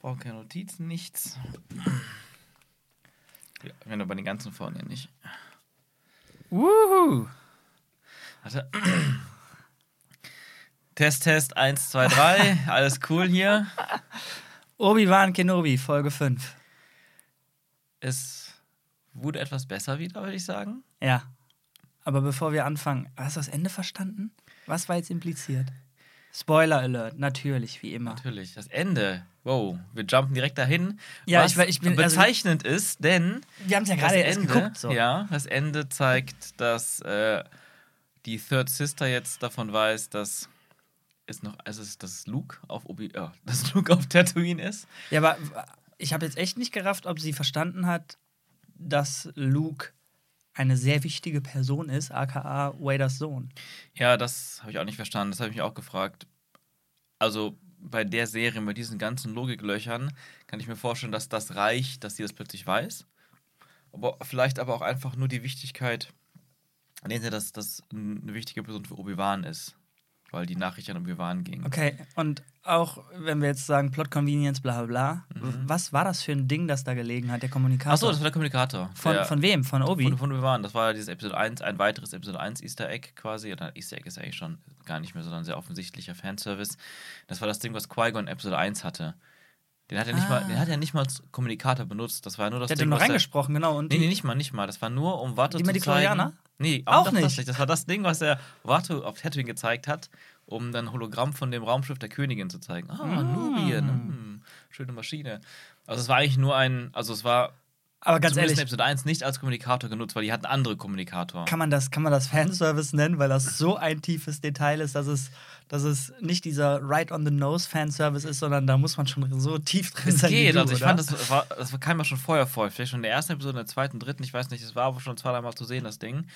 Brauchen keine Notizen, nichts. Ja, wenn bei den ganzen ja nicht. Wuhu. Warte. Test, Test, 1, 2, 3. Alles cool hier. Obi-Wan Kenobi, Folge 5. Es wurde etwas besser wieder, würde ich sagen. Ja. Aber bevor wir anfangen, hast du das Ende verstanden? Was war jetzt impliziert? Spoiler Alert, natürlich, wie immer. Natürlich, das Ende. Wow, wir jumpen direkt dahin. Ja, was ich, ich bin. Also, bezeichnend ist, denn wir haben es ja das gerade erst Ende, geguckt. So. ja, das Ende zeigt, dass äh, die Third Sister jetzt davon weiß, dass es noch, also dass Luke auf Obi, ja, dass Luke auf Tatooine ist. Ja, aber ich habe jetzt echt nicht gerafft, ob sie verstanden hat, dass Luke eine sehr wichtige Person ist, aka Waders Sohn. Ja, das habe ich auch nicht verstanden. Das habe ich mich auch gefragt. Also bei der Serie, bei diesen ganzen Logiklöchern, kann ich mir vorstellen, dass das reicht, dass sie das plötzlich weiß. Aber vielleicht aber auch einfach nur die Wichtigkeit, dass das eine wichtige Person für Obi-Wan ist. Weil die Nachricht an Obi-Wan ging. Okay, und auch wenn wir jetzt sagen Plot Convenience, bla bla bla, Mhm. was war das für ein Ding, das da gelegen hat, der Kommunikator? Achso, das war der Kommunikator. von, der, von wem? Von Obi? Von, von. Das war dieses Episode 1, ein weiteres Episode 1 Easter Egg quasi. Oder Easter Egg ist eigentlich schon gar nicht mehr, sondern sehr offensichtlicher Fanservice. Das war das Ding, was Qui-Gon Episode 1 hatte. Den hat er nicht Ah. mal, den hat er nicht mal als Kommunikator benutzt. Das war nur das der hat Ding, nur was er- reingesprochen, genau. Und Nee, nee, nicht mal, nicht mal. Das war nur, um Watto Die zu zeigen. Nee, Auch nicht. Das, nicht. das war das Ding, was er Watto auf Tatooine gezeigt hat, um dann Hologramm von dem Raumschiff der Königin zu zeigen. Ah, Mm. Nubien, hm, schöne Maschine. Also es war eigentlich nur ein, also es war aber ganz zumindest in ehrlich, Episode 1 nicht als Kommunikator genutzt, weil die hatten andere Kommunikator. kann man, das, kann man das Fanservice nennen, weil das so ein tiefes Detail ist, dass es, dass es nicht dieser Right-on-the-Nose-Fanservice ist, sondern da muss man schon so tief drin Es sein. geht, du, also ich oder? fand, das, war, das kam ja schon vorher vor. Vielleicht schon in der ersten Episode, in der zweiten, dritten, ich weiß nicht, es war aber schon zwei, dreimal zu sehen, das Ding.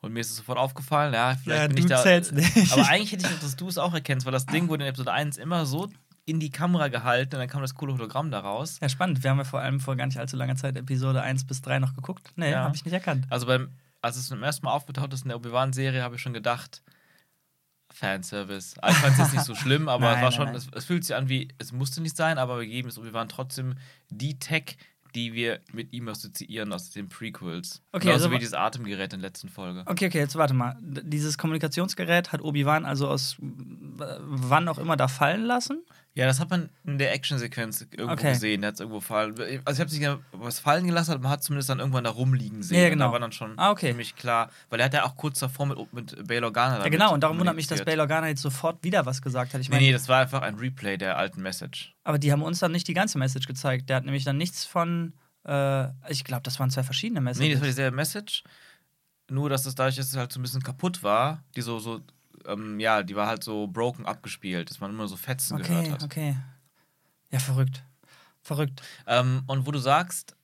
Und mir ist es sofort aufgefallen, ja, vielleicht Ja, bin du ich da. nicht. Aber eigentlich hätte ich gedacht, dass du es auch erkennst, weil das Ding wurde in Episode 1 immer so in die Kamera gehalten und dann kam das coole Hologramm daraus. Ja, spannend. Wir haben ja vor allem vor gar nicht allzu langer Zeit Episode 1 bis 3 noch geguckt. Nee, Ja. habe ich nicht erkannt. Also beim, als es zum ersten Mal aufgetaucht ist in der Obi-Wan-Serie, habe ich schon gedacht, Fanservice. Also ich fand es jetzt nicht so schlimm, aber Nein, es war nein, schon, nein. Es, es fühlt sich an wie, es musste nicht sein, aber wir geben es Obi-Wan trotzdem die Tech, die wir mit ihm assoziieren aus den Prequels. Okay, Genauso also wie dieses Atemgerät in der letzten Folge. Okay, okay, jetzt warte mal. Dieses Kommunikationsgerät hat Obi-Wan also aus wann auch immer da fallen lassen? Ja, das hat man in der Actionsequenz irgendwo Okay. gesehen. Der hat es irgendwo fallen. Also ich habe nicht genau was fallen gelassen, aber man hat zumindest dann irgendwann da rumliegen sehen. Ja, ja, Und genau. Da war dann schon Ah, okay. ziemlich klar, weil er hat ja auch kurz davor mit, mit Bail Organa Ja, genau. Und darum wundert mich, dass. Bail Organa jetzt sofort wieder was gesagt hat. Ich Nee, meine, nee, das war einfach ein Replay der alten Message. aber die haben uns dann nicht die ganze Message gezeigt. Der hat nämlich dann nichts von. Äh, ich glaube, das waren zwei verschiedene Messages. Nee, das war dieselbe Message. Nur, dass es dadurch, dass es halt so ein bisschen kaputt war, die so, so, ähm, ja, die war halt so broken abgespielt, dass man immer so Fetzen gehört okay, hat. okay. Ja, verrückt. Verrückt. Ähm, und wo du sagst,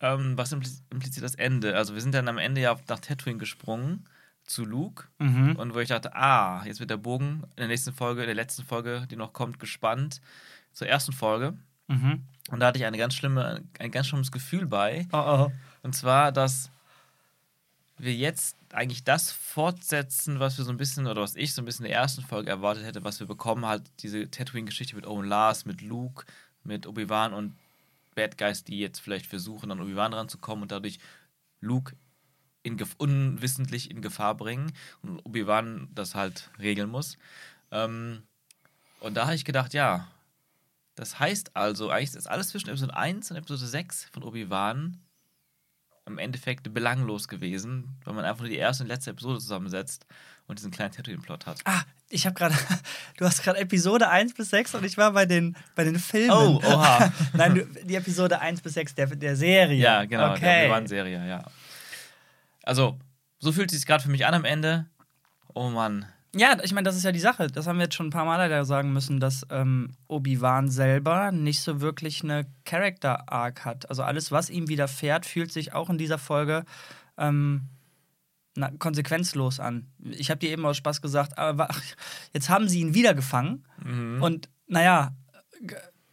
ähm, was impli- impliziert das Ende? Also, wir sind dann am Ende ja nach Tatooine gesprungen zu Luke. Mhm. Und wo ich dachte, ah, jetzt wird der Bogen in der nächsten Folge, in der letzten Folge, die noch kommt, gespannt zur ersten Folge. Mhm. Und da hatte ich eine ganz schlimme, ein ganz schlimmes Gefühl bei. Oh, oh. Und zwar, dass wir jetzt eigentlich das fortsetzen, was wir so ein bisschen, oder was ich so ein bisschen in der ersten Folge erwartet hätte, was wir bekommen, halt diese Tatooine-Geschichte mit Owen Lars, mit Luke, mit Obi-Wan und Bad Guys, die jetzt vielleicht versuchen, an Obi-Wan ranzukommen und dadurch Luke in unwissentlich in Gefahr bringen und Obi-Wan das halt regeln muss. Ähm, und da habe ich gedacht, ja, das heißt also, eigentlich ist alles zwischen Episode 1 und Episode 6 von Obi-Wan im Endeffekt belanglos gewesen, weil man einfach nur die erste und letzte Episode zusammensetzt und diesen kleinen Tatooine-Plot hat. Ah, ich habe gerade, du hast gerade Episode 1 bis 6 und ich war bei den, bei den Filmen. Oh, oha. Nein, die Episode 1 bis 6 der, der Serie. Ja, genau, der Okay. Obi-Wan-Serie, ja. Also, so fühlt es sich gerade für mich an am Ende. Oh Mann. Ja, ich meine, das ist ja die Sache. Das haben wir jetzt schon ein paar Mal leider sagen müssen, dass ähm, Obi-Wan selber nicht so wirklich eine Character-Arc hat. Also alles, was ihm widerfährt, fühlt sich auch in dieser Folge ähm, na, konsequenzlos an. Ich habe dir eben aus Spaß gesagt, aber ach, jetzt haben sie ihn wieder gefangen. Mhm. Und naja,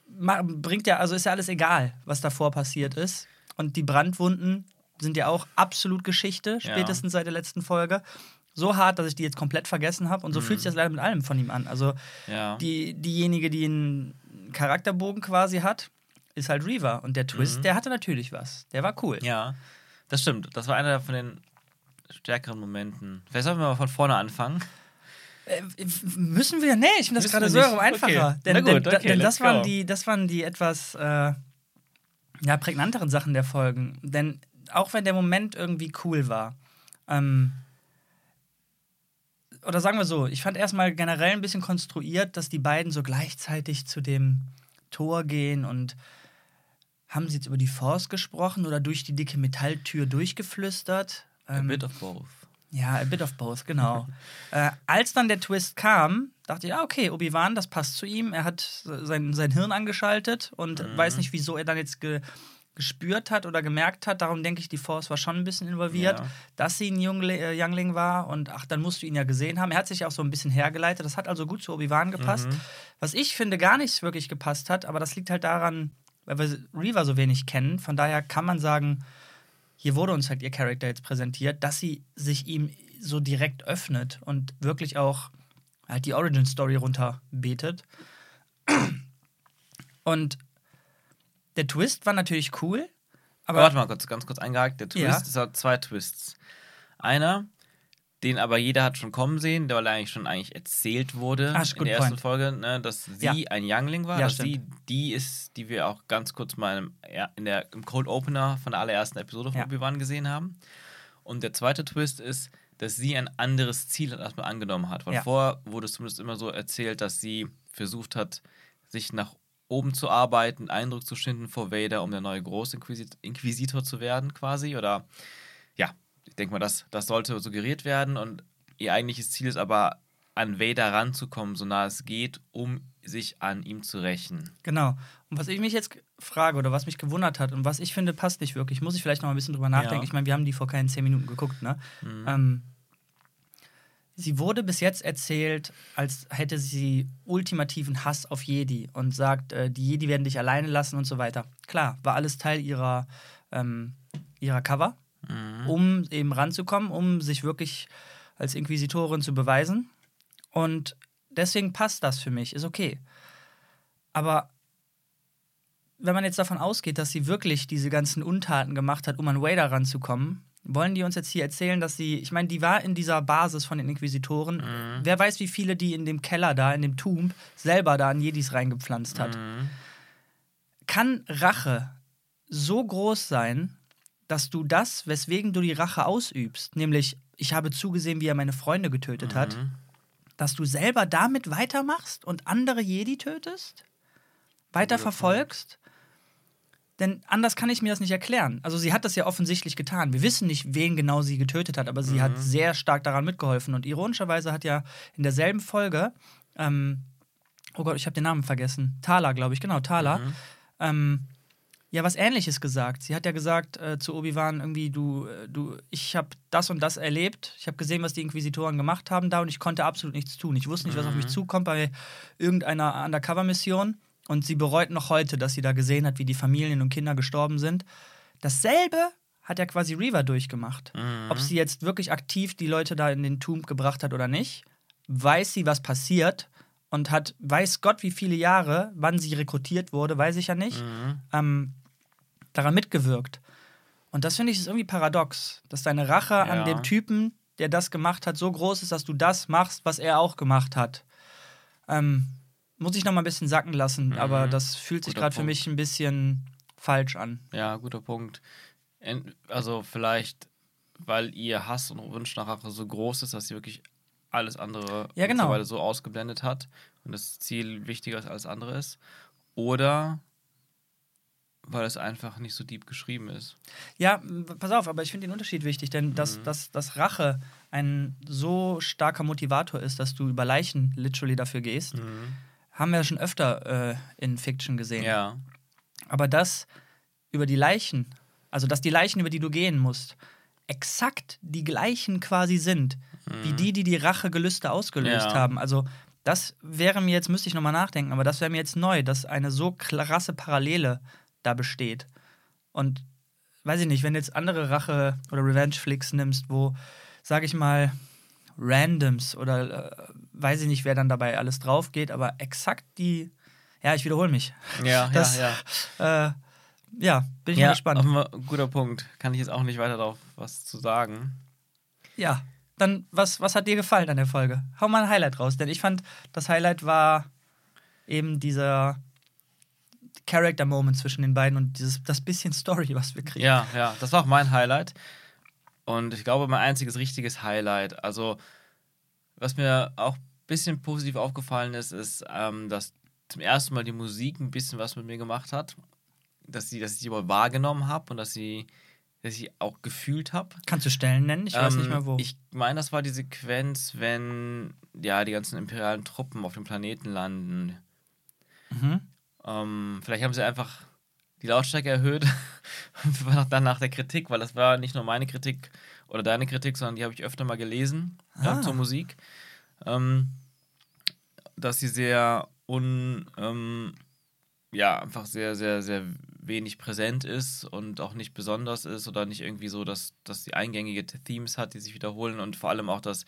bringt ja, also ist ja alles egal, was davor passiert ist. Und die Brandwunden sind ja auch absolut Geschichte, Ja. spätestens seit der letzten Folge. So hart, dass ich die jetzt komplett vergessen habe. Und so fühlt sich das leider mit allem von ihm an. Also Ja. die, diejenige, die ihn Charakterbogen quasi hat, ist halt Reaver. Und der Twist, Mhm. der hatte natürlich was. Der war cool. Ja, das stimmt. Das war einer von den stärkeren Momenten. Vielleicht sollten wir mal von vorne anfangen. Äh, müssen wir? Nee, ich finde das gerade so einfacher. Okay. Denn, gut, denn, okay, denn das, waren go. die, das waren die etwas äh, ja, prägnanteren Sachen der Folgen. Denn auch wenn der Moment irgendwie cool war, ähm, oder sagen wir so, ich fand erstmal generell ein bisschen konstruiert, dass die beiden so gleichzeitig zu dem Tor gehen und haben sie jetzt über die Force gesprochen oder durch die dicke Metalltür durchgeflüstert? A Ähm, bit of both. ja, a bit of both, genau. äh, als dann der Twist kam, dachte ich, ah, okay, Obi-Wan, das passt zu ihm. Er hat sein, sein Hirn angeschaltet und Mhm. weiß nicht, wieso er dann jetzt ge gespürt hat oder gemerkt hat. Darum denke ich, die Force war schon ein bisschen involviert, Ja. dass sie ein Jungle, äh, Youngling war. Und ach, dann musst du ihn ja gesehen haben. Er hat sich ja auch so ein bisschen hergeleitet. Das hat also gut zu Obi-Wan gepasst. Mhm. Was ich finde, gar nicht wirklich gepasst hat, aber das liegt halt daran, weil wir Reaver so wenig kennen. Von daher kann man sagen, hier wurde uns halt ihr Charakter jetzt präsentiert, dass sie sich ihm so direkt öffnet und wirklich auch halt die Origin Story runterbetet. Und der Twist war natürlich cool, Aber aber warte mal kurz, ganz kurz eingehakt. Der Twist, Ja. es hat zwei Twists. Einer, den aber jeder hat schon kommen sehen, der weil er eigentlich schon eigentlich erzählt wurde ist in der ersten point. Folge, ne, dass sie Ja. ein Youngling war, Ja, dass stimmt. sie die ist, die wir auch ganz kurz mal im, in der, im Cold Opener von der allerersten Episode von Ja. Obi-Wan gesehen haben. Und der zweite Twist ist, dass sie ein anderes Ziel hat, erstmal angenommen hat. Weil Ja. vorher wurde es zumindest immer so erzählt, dass sie versucht hat, sich nach oben zu arbeiten, Eindruck zu schinden vor Vader, um der neue Großinquisitor zu werden, quasi. Oder ja, ich denke mal, das, das sollte suggeriert werden. Und ihr eigentliches Ziel ist aber, an Vader ranzukommen, so nah es geht, um sich an ihm zu rächen. genau. Und was ich mich jetzt frage oder was mich gewundert hat und was ich finde, passt nicht wirklich, muss ich vielleicht noch mal ein bisschen drüber nachdenken. Ja. Ich meine, wir haben die vor keinen zehn Minuten geguckt, ne? Mhm. Ähm, sie wurde bis jetzt erzählt, als hätte sie ultimativen Hass auf Jedi und sagt, äh, die Jedi werden dich alleine lassen und so weiter. Klar, war alles Teil ihrer, ähm, ihrer Cover, Mhm. um eben ranzukommen, um sich wirklich als Inquisitorin zu beweisen. Und deswegen passt das für mich, ist okay. Aber wenn man jetzt davon ausgeht, dass sie wirklich diese ganzen Untaten gemacht hat, um an Vader ranzukommen, wollen die uns jetzt hier erzählen, dass sie, ich meine, die war in dieser Basis von den Inquisitoren. Mhm. Wer weiß, wie viele die in dem Keller da, in dem Tomb, selber da an Jedis reingepflanzt hat. Mhm. Kann Rache so groß sein, dass du das, weswegen du die Rache ausübst, nämlich ich habe zugesehen, wie er meine Freunde getötet hat, Mhm. dass du selber damit weitermachst und andere Jedi tötest? Weiter verfolgst? Denn anders kann ich mir das nicht erklären. Also sie hat das ja offensichtlich getan. Wir wissen nicht, wen genau sie getötet hat, aber sie hat sehr stark daran mitgeholfen. Und ironischerweise hat ja in derselben Folge, ähm, oh Gott, ich habe den Namen vergessen, Thala, glaube ich, genau, Thala, Mhm. ähm, ja was Ähnliches gesagt. Sie hat ja gesagt äh, zu Obi-Wan irgendwie, du, äh, du, ich habe das und das erlebt. Ich habe gesehen, was die Inquisitoren gemacht haben da und ich konnte absolut nichts tun. Ich wusste nicht, was auf mich zukommt bei irgendeiner Undercover-Mission. Und sie bereut noch heute, dass sie da gesehen hat, wie die Familien und Kinder gestorben sind. Dasselbe hat ja quasi Reaver durchgemacht. Mhm. Ob sie jetzt wirklich aktiv die Leute da in den Tomb gebracht hat oder nicht, weiß sie, was passiert und hat, weiß Gott, wie viele Jahre, wann sie rekrutiert wurde, weiß ich ja nicht, Mhm. ähm, daran mitgewirkt. Und das finde ich ist irgendwie paradox, dass deine Rache Ja. an dem Typen, der das gemacht hat, so groß ist, dass du das machst, was er auch gemacht hat. Ähm, muss ich noch mal ein bisschen sacken lassen, Mhm. aber das fühlt sich gerade für mich ein bisschen falsch an. Ja, guter Punkt. Also vielleicht, weil ihr Hass und Wunsch nach Rache so groß ist, dass sie wirklich alles andere Ja, genau. mittlerweile so ausgeblendet hat und das Ziel wichtiger als alles andere ist. Oder weil es einfach nicht so deep geschrieben ist. Ja, pass auf, aber ich finde den Unterschied wichtig, denn dass, Mhm. dass, dass Rache ein so starker Motivator ist, dass du über Leichen literally dafür gehst, haben wir ja schon öfter äh, in Fiction gesehen. Ja. Aber dass über die Leichen, also dass die Leichen, über die du gehen musst, exakt die gleichen quasi sind, wie die, die die Rachegelüste ausgelöst Ja. haben. Also das wäre mir jetzt, müsste ich nochmal nachdenken, aber das wäre mir jetzt neu, dass eine so krasse Parallele da besteht. Und weiß ich nicht, wenn du jetzt andere Rache- oder Revenge-Flicks nimmst, wo, sag ich mal, Randoms oder äh, weiß ich nicht, wer dann dabei alles drauf geht, aber exakt die, Ja, ich wiederhole mich. Ja, Das- ja, ja. Äh, ja, bin ich ja, mal gespannt. einmal- guter Punkt. Kann ich jetzt auch nicht weiter darauf was zu sagen. Ja, dann, was, was hat dir gefallen an der Folge? Hau mal ein Highlight raus, denn ich fand, das Highlight war eben dieser Character-Moment zwischen den beiden und dieses, das bisschen Story, was wir kriegen. Ja, ja, das war auch mein Highlight. Und ich glaube, mein einziges richtiges Highlight. Also, was mir auch ein bisschen positiv aufgefallen ist, ist, ähm, dass zum ersten Mal die Musik ein bisschen was mit mir gemacht hat. Dass, sie, dass ich sie wohl wahrgenommen habe und dass, sie, dass ich sie auch gefühlt habe. Kannst du Stellen nennen? Ich weiß nicht mehr wo. Ich meine, das war die Sequenz, wenn ja die ganzen imperialen Truppen auf dem Planeten landen. Mhm. Ähm, vielleicht haben sie einfach die Lautstärke erhöht. war noch dann nach der Kritik, weil das war nicht nur meine Kritik oder deine Kritik, sondern die habe ich öfter mal gelesen Ah. äh, zur Musik. Ähm, dass sie sehr un, ähm, ja, einfach sehr, sehr, sehr wenig präsent ist und auch nicht besonders ist oder nicht irgendwie so, dass, dass sie eingängige Themes hat, die sich wiederholen und vor allem auch, dass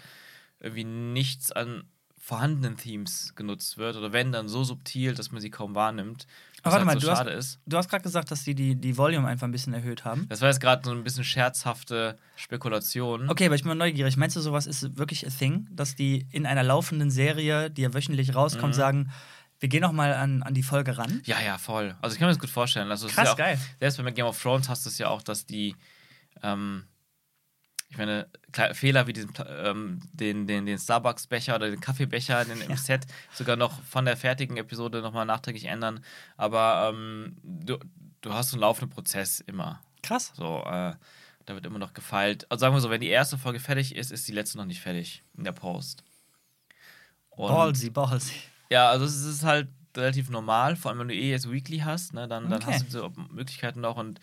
irgendwie nichts an vorhandenen Themes genutzt wird oder wenn dann so subtil, dass man sie kaum wahrnimmt. Was Aber warte halt mal, so du hast- ist. Du hast gerade gesagt, dass die, die die Volume einfach ein bisschen erhöht haben. Das war jetzt gerade so ein bisschen scherzhafte Spekulation. Okay, aber ich bin mal neugierig. Meinst du, sowas ist wirklich a thing, dass die in einer laufenden Serie, die ja wöchentlich rauskommt, Mhm. sagen, wir gehen noch mal an, an die Folge ran? Ja, ja, voll. Also ich kann mir das gut vorstellen. Also Krass, ist ja auch, geil. Selbst bei Game of Thrones hast du es ja auch, dass die, ähm, ich meine, Fehler wie diesen, ähm, den, den, den Starbucks-Becher oder den Kaffeebecher den, im Ja. Set sogar noch von der fertigen Episode nochmal nachträglich ändern. Aber ähm, du, du hast so einen laufenden Prozess immer. Krass. So, äh, da wird immer noch gefeilt. Also sagen wir so, wenn die erste Folge fertig ist, ist die letzte noch nicht fertig in der Post. Und Ballsy, ballsy. ja, also es ist halt relativ normal, vor allem wenn du eh jetzt Weekly hast, ne, dann, dann Okay. hast du diese Möglichkeiten noch und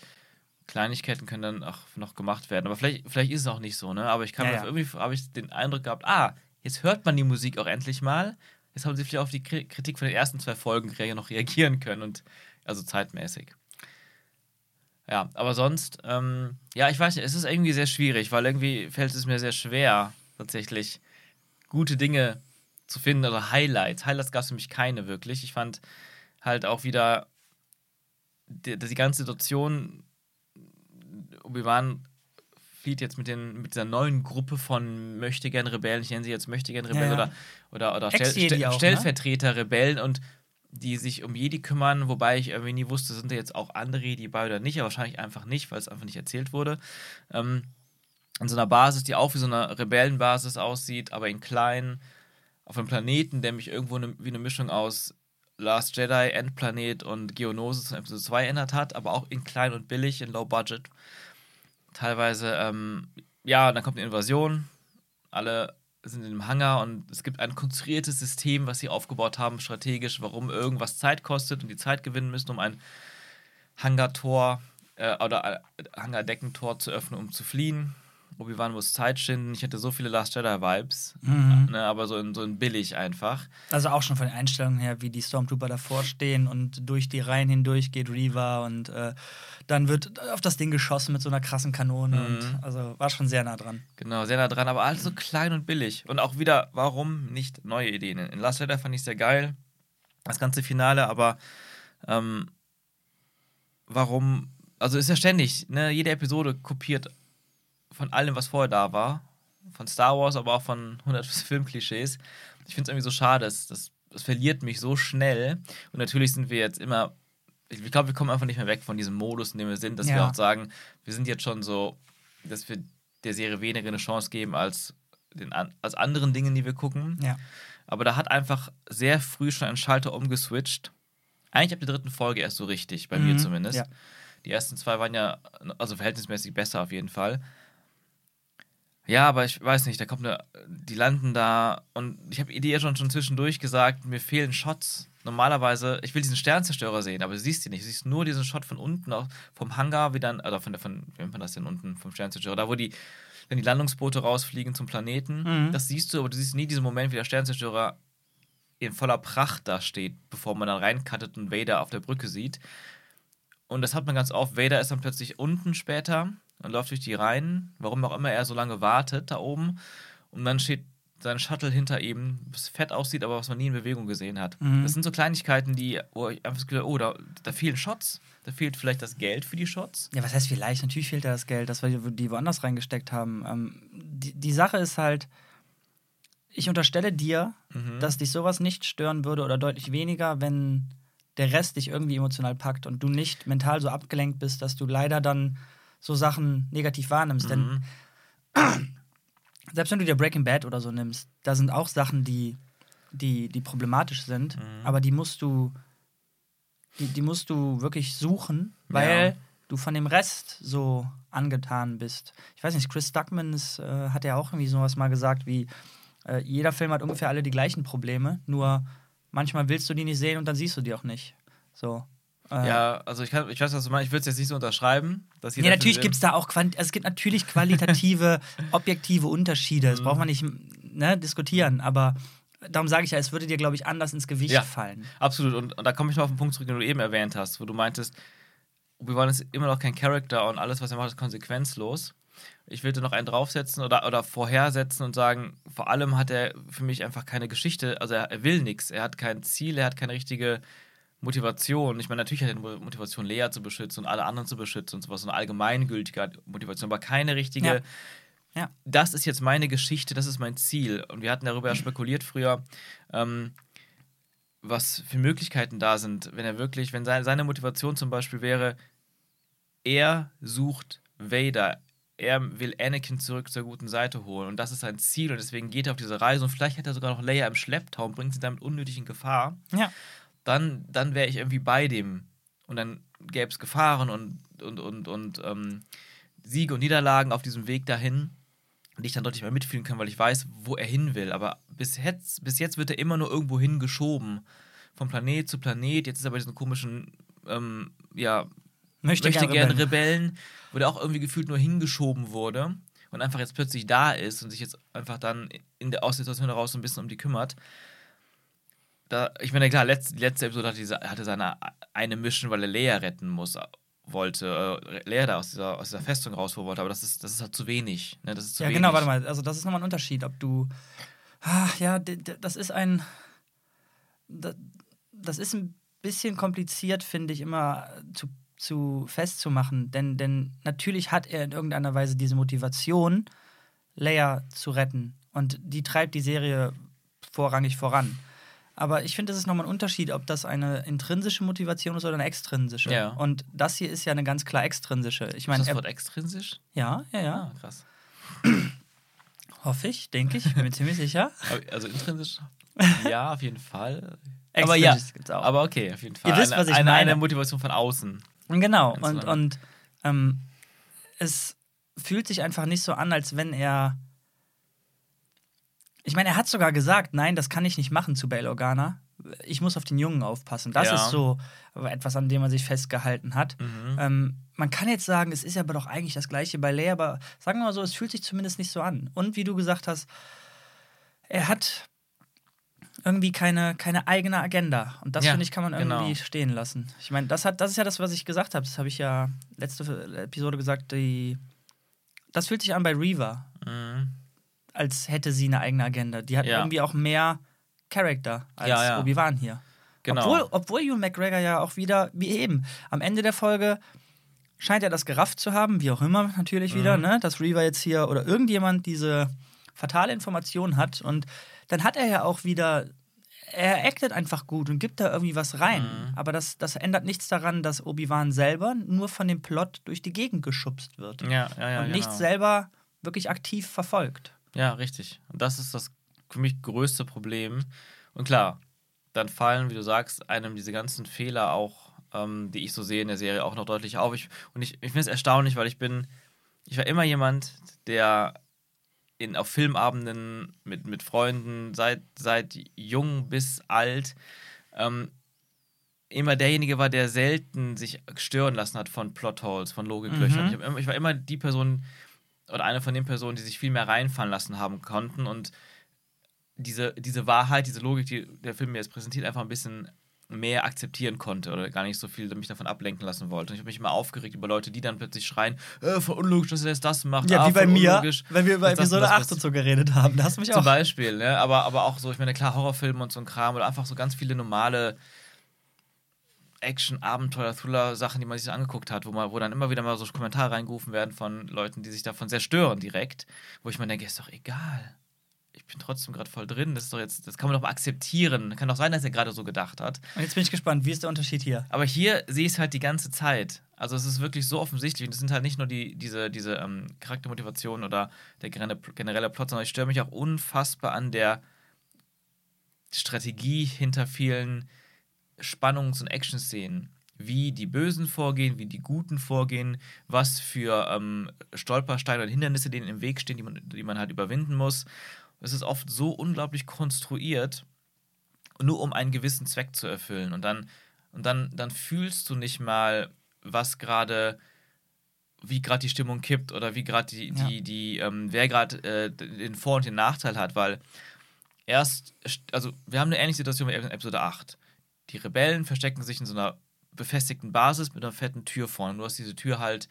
Kleinigkeiten können dann auch noch gemacht werden. Aber vielleicht, vielleicht ist es auch nicht so, ne? Aber ich kann Ja, ja. irgendwie habe ich den Eindruck gehabt, ah, jetzt hört man die Musik auch endlich mal. Jetzt haben sie vielleicht auf die Kri- Kritik von den ersten zwei Folgen noch reagieren können und also zeitmäßig. Ja, aber sonst, ähm, ja, ich weiß nicht, es ist irgendwie sehr schwierig, weil irgendwie fällt es mir sehr schwer, tatsächlich gute Dinge zu finden oder Highlights. Highlights gab es für mich keine wirklich. Ich fand halt auch wieder die, die ganze Situation, Obi-Wan flieht jetzt mit, den, mit dieser neuen Gruppe von Möchtegern-Rebellen, ich nenne sie jetzt Möchtegern-Rebellen Ja, ja. oder, oder, oder Stell, auch, ne? Stellvertreter-Rebellen und die sich um Jedi kümmern, wobei ich irgendwie nie wusste, sind da jetzt auch andere Jedi bei oder nicht, aber wahrscheinlich einfach nicht, weil es einfach nicht erzählt wurde. Ähm, an so einer Basis, die auch wie so eine Rebellenbasis aussieht, aber in klein, auf einem Planeten, der mich irgendwo ne, wie eine Mischung aus Last Jedi, Endplanet und Geonosis von Episode 2 erinnert hat, aber auch in klein und billig, in Low Budget. Teilweise, ähm, ja, dann kommt eine Invasion, alle sind in einem Hangar und es gibt ein konstruiertes System, was sie aufgebaut haben, strategisch, warum irgendwas Zeit kostet und die Zeit gewinnen müssen, um ein Hangartor äh, oder äh, Hangardeckentor zu öffnen, um zu fliehen. Obi-Wan muss Zeit schinden. Ich hatte so viele Last Jedi-Vibes, Mhm. ne, aber so in, so in billig einfach. Also auch schon von den Einstellungen her, wie die Stormtrooper davor stehen und durch die Reihen hindurch geht Reaver und äh, dann wird auf das Ding geschossen mit so einer krassen Kanone Mhm. und also war schon sehr nah dran. Genau, sehr nah dran, aber alles so klein und billig. Und auch wieder, warum nicht neue Ideen? In Last Jedi fand ich sehr geil, das ganze Finale, aber ähm, warum, also ist ja ständig, ne? jede Episode kopiert von allem, was vorher da war. Von Star Wars, aber auch von 100 Filmklischees. Ich finde es irgendwie so schade, das, das, das verliert mich so schnell. Und natürlich sind wir jetzt immer, ich glaube, wir kommen einfach nicht mehr weg von diesem Modus, in dem wir sind, dass wir Ja. auch sagen, wir sind jetzt schon so, dass wir der Serie weniger eine Chance geben als, den, als anderen Dingen, die wir gucken. Ja. Aber da hat einfach sehr früh schon ein Schalter umgeswitcht. Eigentlich ab der dritten Folge erst so richtig, bei mir Mhm, zumindest. ja. Die ersten zwei waren ja, also verhältnismäßig besser auf jeden Fall. Ja, aber ich weiß nicht, da kommt eine, die landen da und ich habe dir schon, schon zwischendurch gesagt, mir fehlen Shots. Normalerweise, ich will diesen Sternzerstörer sehen, aber du siehst ihn nicht. Du siehst nur diesen Shot von unten, auch vom Hangar, wie dann, oder von der, von, wie nennt man das denn unten, vom Sternzerstörer, da wo die, wenn die Landungsboote rausfliegen zum Planeten, Mhm. das siehst du, aber du siehst nie diesen Moment, wie der Sternzerstörer in voller Pracht da steht, bevor man dann reinkattet und Vader auf der Brücke sieht. Und das hat man ganz oft. Vader ist dann plötzlich unten später und läuft durch die Reihen, warum auch immer er so lange wartet da oben. Und dann steht sein Shuttle hinter ihm, was fett aussieht, aber was man nie in Bewegung gesehen hat. Mhm. Das sind so Kleinigkeiten, die, wo ich einfach habe, oh, da, da fehlen Shots, da fehlt vielleicht das Geld für die Shots. Ja, was heißt vielleicht? Natürlich fehlt da das Geld, das wir die woanders reingesteckt haben. Ähm, die, die Sache ist halt, ich unterstelle dir, Mhm. dass dich sowas nicht stören würde oder deutlich weniger, wenn der Rest dich irgendwie emotional packt und du nicht mental so abgelenkt bist, dass du leider dann so Sachen negativ wahrnimmst. Denn Mhm. selbst wenn du dir Breaking Bad oder so nimmst, da sind auch Sachen, die, die, die problematisch sind, Mhm. aber die musst du, die, die musst du wirklich suchen, weil Ja. du von dem Rest so angetan bist. Ich weiß nicht, Chris Stuckman ist, äh, hat ja auch irgendwie sowas mal gesagt, wie äh, jeder Film hat ungefähr alle die gleichen Probleme, nur manchmal willst du die nicht sehen und dann siehst du die auch nicht. So. Äh, Ja, also ich, kann, ich weiß, was du meinst. Ich würde es jetzt nicht so unterschreiben. Dass Nee, natürlich gibt es da auch quant also es gibt natürlich qualitative, objektive Unterschiede. Das Mhm. braucht man nicht ne, diskutieren, aber darum sage ich ja, es würde dir, glaube ich, anders ins Gewicht Ja. fallen. Absolut. Und, und da komme ich mal auf den Punkt zurück, den du eben erwähnt hast, wo du meintest, Obi-Wan ist immer noch kein Charakter und alles, was er macht, ist konsequenzlos. Ich will da noch einen draufsetzen oder, oder vorhersetzen und sagen, vor allem hat er für mich einfach keine Geschichte, also er, er will nichts, er hat kein Ziel, er hat keine richtige Motivation. Ich meine, natürlich hat er eine Motivation, Lea zu beschützen und alle anderen zu beschützen und sowas, so eine allgemeingültige Motivation, aber keine richtige. Ja. Ja. Das ist jetzt meine Geschichte, das ist mein Ziel. Und wir hatten darüber ja spekuliert früher, ähm, was für Möglichkeiten da sind, wenn er wirklich, wenn seine, seine Motivation zum Beispiel wäre, er sucht Vader, er will Anakin zurück zur guten Seite holen und das ist sein Ziel und deswegen geht er auf diese Reise und vielleicht hat er sogar noch Leia im Schlepptau und bringt sie damit unnötig in Gefahr, Ja. Dann, dann wäre ich irgendwie bei dem und dann gäbe es Gefahren und, und, und, und ähm, Siege und Niederlagen auf diesem Weg dahin und ich dann deutlich mehr mitfühlen kann, weil ich weiß, wo er hin will. Aber bis jetzt, bis jetzt wird er immer nur irgendwo hingeschoben. Von Planet zu Planet. Jetzt ist er bei diesen komischen, ähm, ja, Möchte, möchte gerne gerne Rebellen. Rebellen, wo der auch irgendwie gefühlt nur hingeschoben wurde und einfach jetzt plötzlich da ist und sich jetzt einfach dann in der Aussituation heraus so ein bisschen um die kümmert. Da, ich meine, klar, letzte, die letzte Episode hatte, diese, hatte seine eine Mission, weil er Leia retten muss, wollte, äh, Leia da aus dieser, aus dieser Festung rausholen wollte, aber das ist, das ist halt zu wenig. Ne? Das ist zu Ja, wenig. genau, warte mal. Also, das ist nochmal ein Unterschied, ob du. Ah, ja, das ist ein. Das ist ein bisschen kompliziert, finde ich, immer zu, zu festzumachen. Denn, denn natürlich hat er in irgendeiner Weise diese Motivation, Leia zu retten. Und die treibt die Serie vorrangig voran. Aber ich finde, es ist nochmal ein Unterschied, ob das eine intrinsische Motivation ist oder eine extrinsische. Ja. Und das hier ist ja eine ganz klar extrinsische. Ich Ist meine, das er- Wort extrinsisch? ja, ja, ja. Ah, krass. Hoffe ich, denke ich, bin mir ziemlich sicher. Also intrinsisch? Ja, auf jeden Fall. Aber ja, aber okay, auf jeden Fall. Ihr wisst, eine, was ich eine, meine. eine Motivation von außen. genau, Ganz und, lange. und ähm, es fühlt sich einfach nicht so an, als wenn er. Ich meine, er hat sogar gesagt, nein, das kann ich nicht machen zu Bail Organa. Ich muss auf den Jungen aufpassen. Das Ja. ist so etwas, an dem man sich festgehalten hat. Mhm. Ähm, man kann jetzt sagen, es ist aber doch eigentlich das gleiche bei Leia, aber sagen wir mal so, es fühlt sich zumindest nicht so an. Und wie du gesagt hast, er hat irgendwie keine, keine eigene Agenda. Und das, Ja, finde ich, kann man irgendwie genau. stehen lassen. Ich meine, das, hat, das ist ja das, was ich gesagt habe. Das habe ich ja letzte Episode gesagt. Die, das fühlt sich an bei Reva, Mhm. Als hätte sie eine eigene Agenda. Die hat Ja. irgendwie auch mehr Charakter als Ja, ja. Obi-Wan hier. Genau. Obwohl, obwohl Ewan McGregor ja auch wieder, wie eben, am Ende der Folge scheint er das gerafft zu haben, wie auch immer natürlich wieder, Mhm. ne? dass Reaver jetzt hier oder irgendjemand diese fatale Information hat. Und dann hat er ja auch wieder, er actet einfach gut und gibt da irgendwie was rein. Mhm. Aber das, das ändert nichts daran, dass Obi-Wan selber nur von dem Plot durch die Gegend geschubst wird. Ja, ja, ja. und genau. nichts selber wirklich aktiv verfolgt. Ja, richtig. Und das ist das für mich größte Problem. Und klar, dann fallen, wie du sagst, einem diese ganzen Fehler auch, ähm, die ich so sehe in der Serie, auch noch deutlich auf. Ich, und ich, ich finde es erstaunlich, weil ich bin, ich war immer jemand, der in, auf Filmabenden mit, mit Freunden, seit, seit jung bis alt, ähm, immer derjenige war, der selten sich stören lassen hat von Plotholes, von Logiklöchern. Mhm. Ich, hab ich war immer die Person oder eine von den Personen, die sich viel mehr reinfallen lassen haben konnten und diese, diese Wahrheit, diese Logik, die der Film mir jetzt präsentiert, einfach ein bisschen mehr akzeptieren konnte oder gar nicht so viel mich davon ablenken lassen wollte. Und ich habe mich immer aufgeregt über Leute, die dann plötzlich schreien, äh, voll unlogisch, dass er jetzt das macht. Ja, ah, wie bei mir, wenn wir über Episode das 8 passiert. und so geredet haben. Da hast du mich Zum auch. Beispiel, ne? aber, aber auch so, ich meine, klar, Horrorfilme und so ein Kram oder einfach so ganz viele normale Action, Abenteuer, Thriller-Sachen, die man sich angeguckt hat, wo, man, wo dann immer wieder mal so Kommentare reingerufen werden von Leuten, die sich davon sehr stören direkt, wo ich mir denke, ist doch egal. Ich bin trotzdem gerade voll drin. Das ist doch jetzt, das kann man doch mal akzeptieren. Kann doch sein, dass er gerade so gedacht hat. Und jetzt bin ich gespannt, wie ist der Unterschied hier? Aber hier sehe ich es halt die ganze Zeit. Also es ist wirklich so offensichtlich. Und es sind halt nicht nur die, diese, diese ähm, Charaktermotivation oder der generelle, generelle Plot, sondern ich störe mich auch unfassbar an der Strategie hinter vielen Spannungs- und Action-Szenen. Wie die Bösen vorgehen, wie die Guten vorgehen, was für ähm, Stolpersteine und Hindernisse denen im Weg stehen, die man, die man halt überwinden muss. Es ist oft so unglaublich konstruiert, nur um einen gewissen Zweck zu erfüllen. Und dann, und dann, dann fühlst du nicht mal, was gerade, wie gerade die Stimmung kippt oder wie gerade die, Ja. die, ähm, wer gerade äh, den Vor- und den Nachteil hat, weil erst, also wir haben eine ähnliche Situation wie in Episode 8. Die Rebellen verstecken sich in so einer befestigten Basis mit einer fetten Tür vorne. Du hast diese Tür halt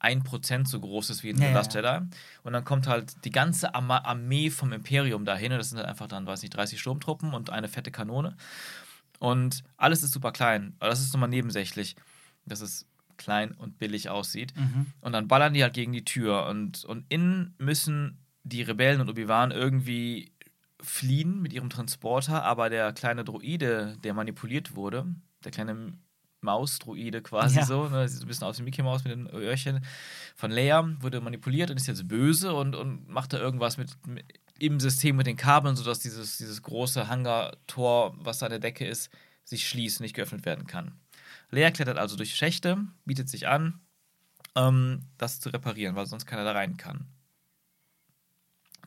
1% so groß ist wie in Ja, The ja, Last Jedi. Und dann kommt halt die ganze Armee vom Imperium dahin. Und das sind halt einfach dann, weiß nicht, 30 Sturmtruppen und eine fette Kanone. Und alles ist super klein. Aber das ist nochmal nebensächlich, dass es klein und billig aussieht. Mhm. Und dann ballern die halt gegen die Tür. Und, und innen müssen die Rebellen und Obi-Wan irgendwie fliehen mit ihrem Transporter. Aber der kleine Droide, der manipuliert wurde, der kleine Maus-Droide quasi Ja. so, ne, sieht so ein bisschen aus wie Mickey Mouse mit den Öhrchen von Leia, wurde manipuliert und ist jetzt böse und, und macht da irgendwas mit, mit im System mit den Kabeln, sodass dieses, dieses große Hangartor, was da an der Decke ist, sich schließt und nicht geöffnet werden kann. Leia klettert also durch Schächte, bietet sich an, ähm, das zu reparieren, weil sonst keiner da rein kann.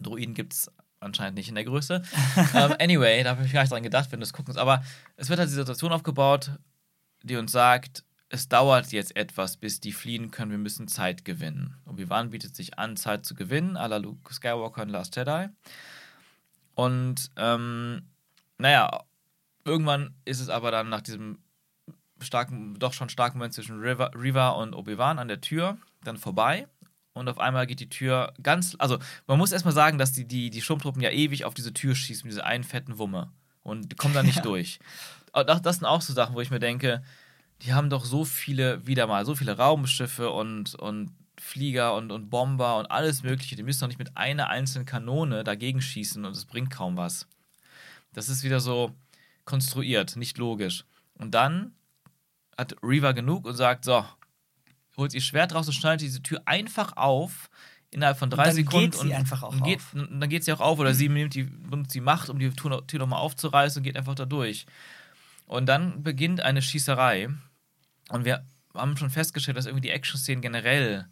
Droiden gibt es anscheinend nicht in der Größe. ähm, anyway, da habe ich gar nicht dran gedacht, wenn du es gucken musst. Aber es wird halt die Situation aufgebaut, die uns sagt, es dauert jetzt etwas, bis die fliehen können, wir müssen Zeit gewinnen. Obi-Wan bietet sich an, Zeit zu gewinnen, à la Luke Skywalker in Last Jedi. Und, ähm, naja, irgendwann ist es aber dann nach diesem starken, doch schon starken Moment zwischen Riva, Riva und Obi-Wan an der Tür dann vorbei. Und auf einmal geht die Tür ganz. Also, man muss erstmal sagen, dass die, die, die Sturmtruppen ja ewig auf diese Tür schießen, mit dieser einen fetten Wumme. Und die kommen da nicht Ja. durch. Das, das sind auch so Sachen, wo ich mir denke, die haben doch so viele, wieder mal, so viele Raumschiffe und, und Flieger und, und Bomber und alles Mögliche. Die müssen doch nicht mit einer einzelnen Kanone dagegen schießen und es bringt kaum was. Das ist wieder so konstruiert, nicht logisch. Und dann hat Reaver genug und sagt: So, holt ihr Schwert raus und schneidet diese Tür einfach auf innerhalb von drei dann Sekunden. geht sie einfach auch und geht, auf. Und dann geht sie auch auf oder sie nimmt die, benutzt die Macht, um die Tür, Tür nochmal aufzureißen und geht einfach da durch. Und dann beginnt eine Schießerei. Und wir haben schon festgestellt, dass irgendwie die Action-Szenen generell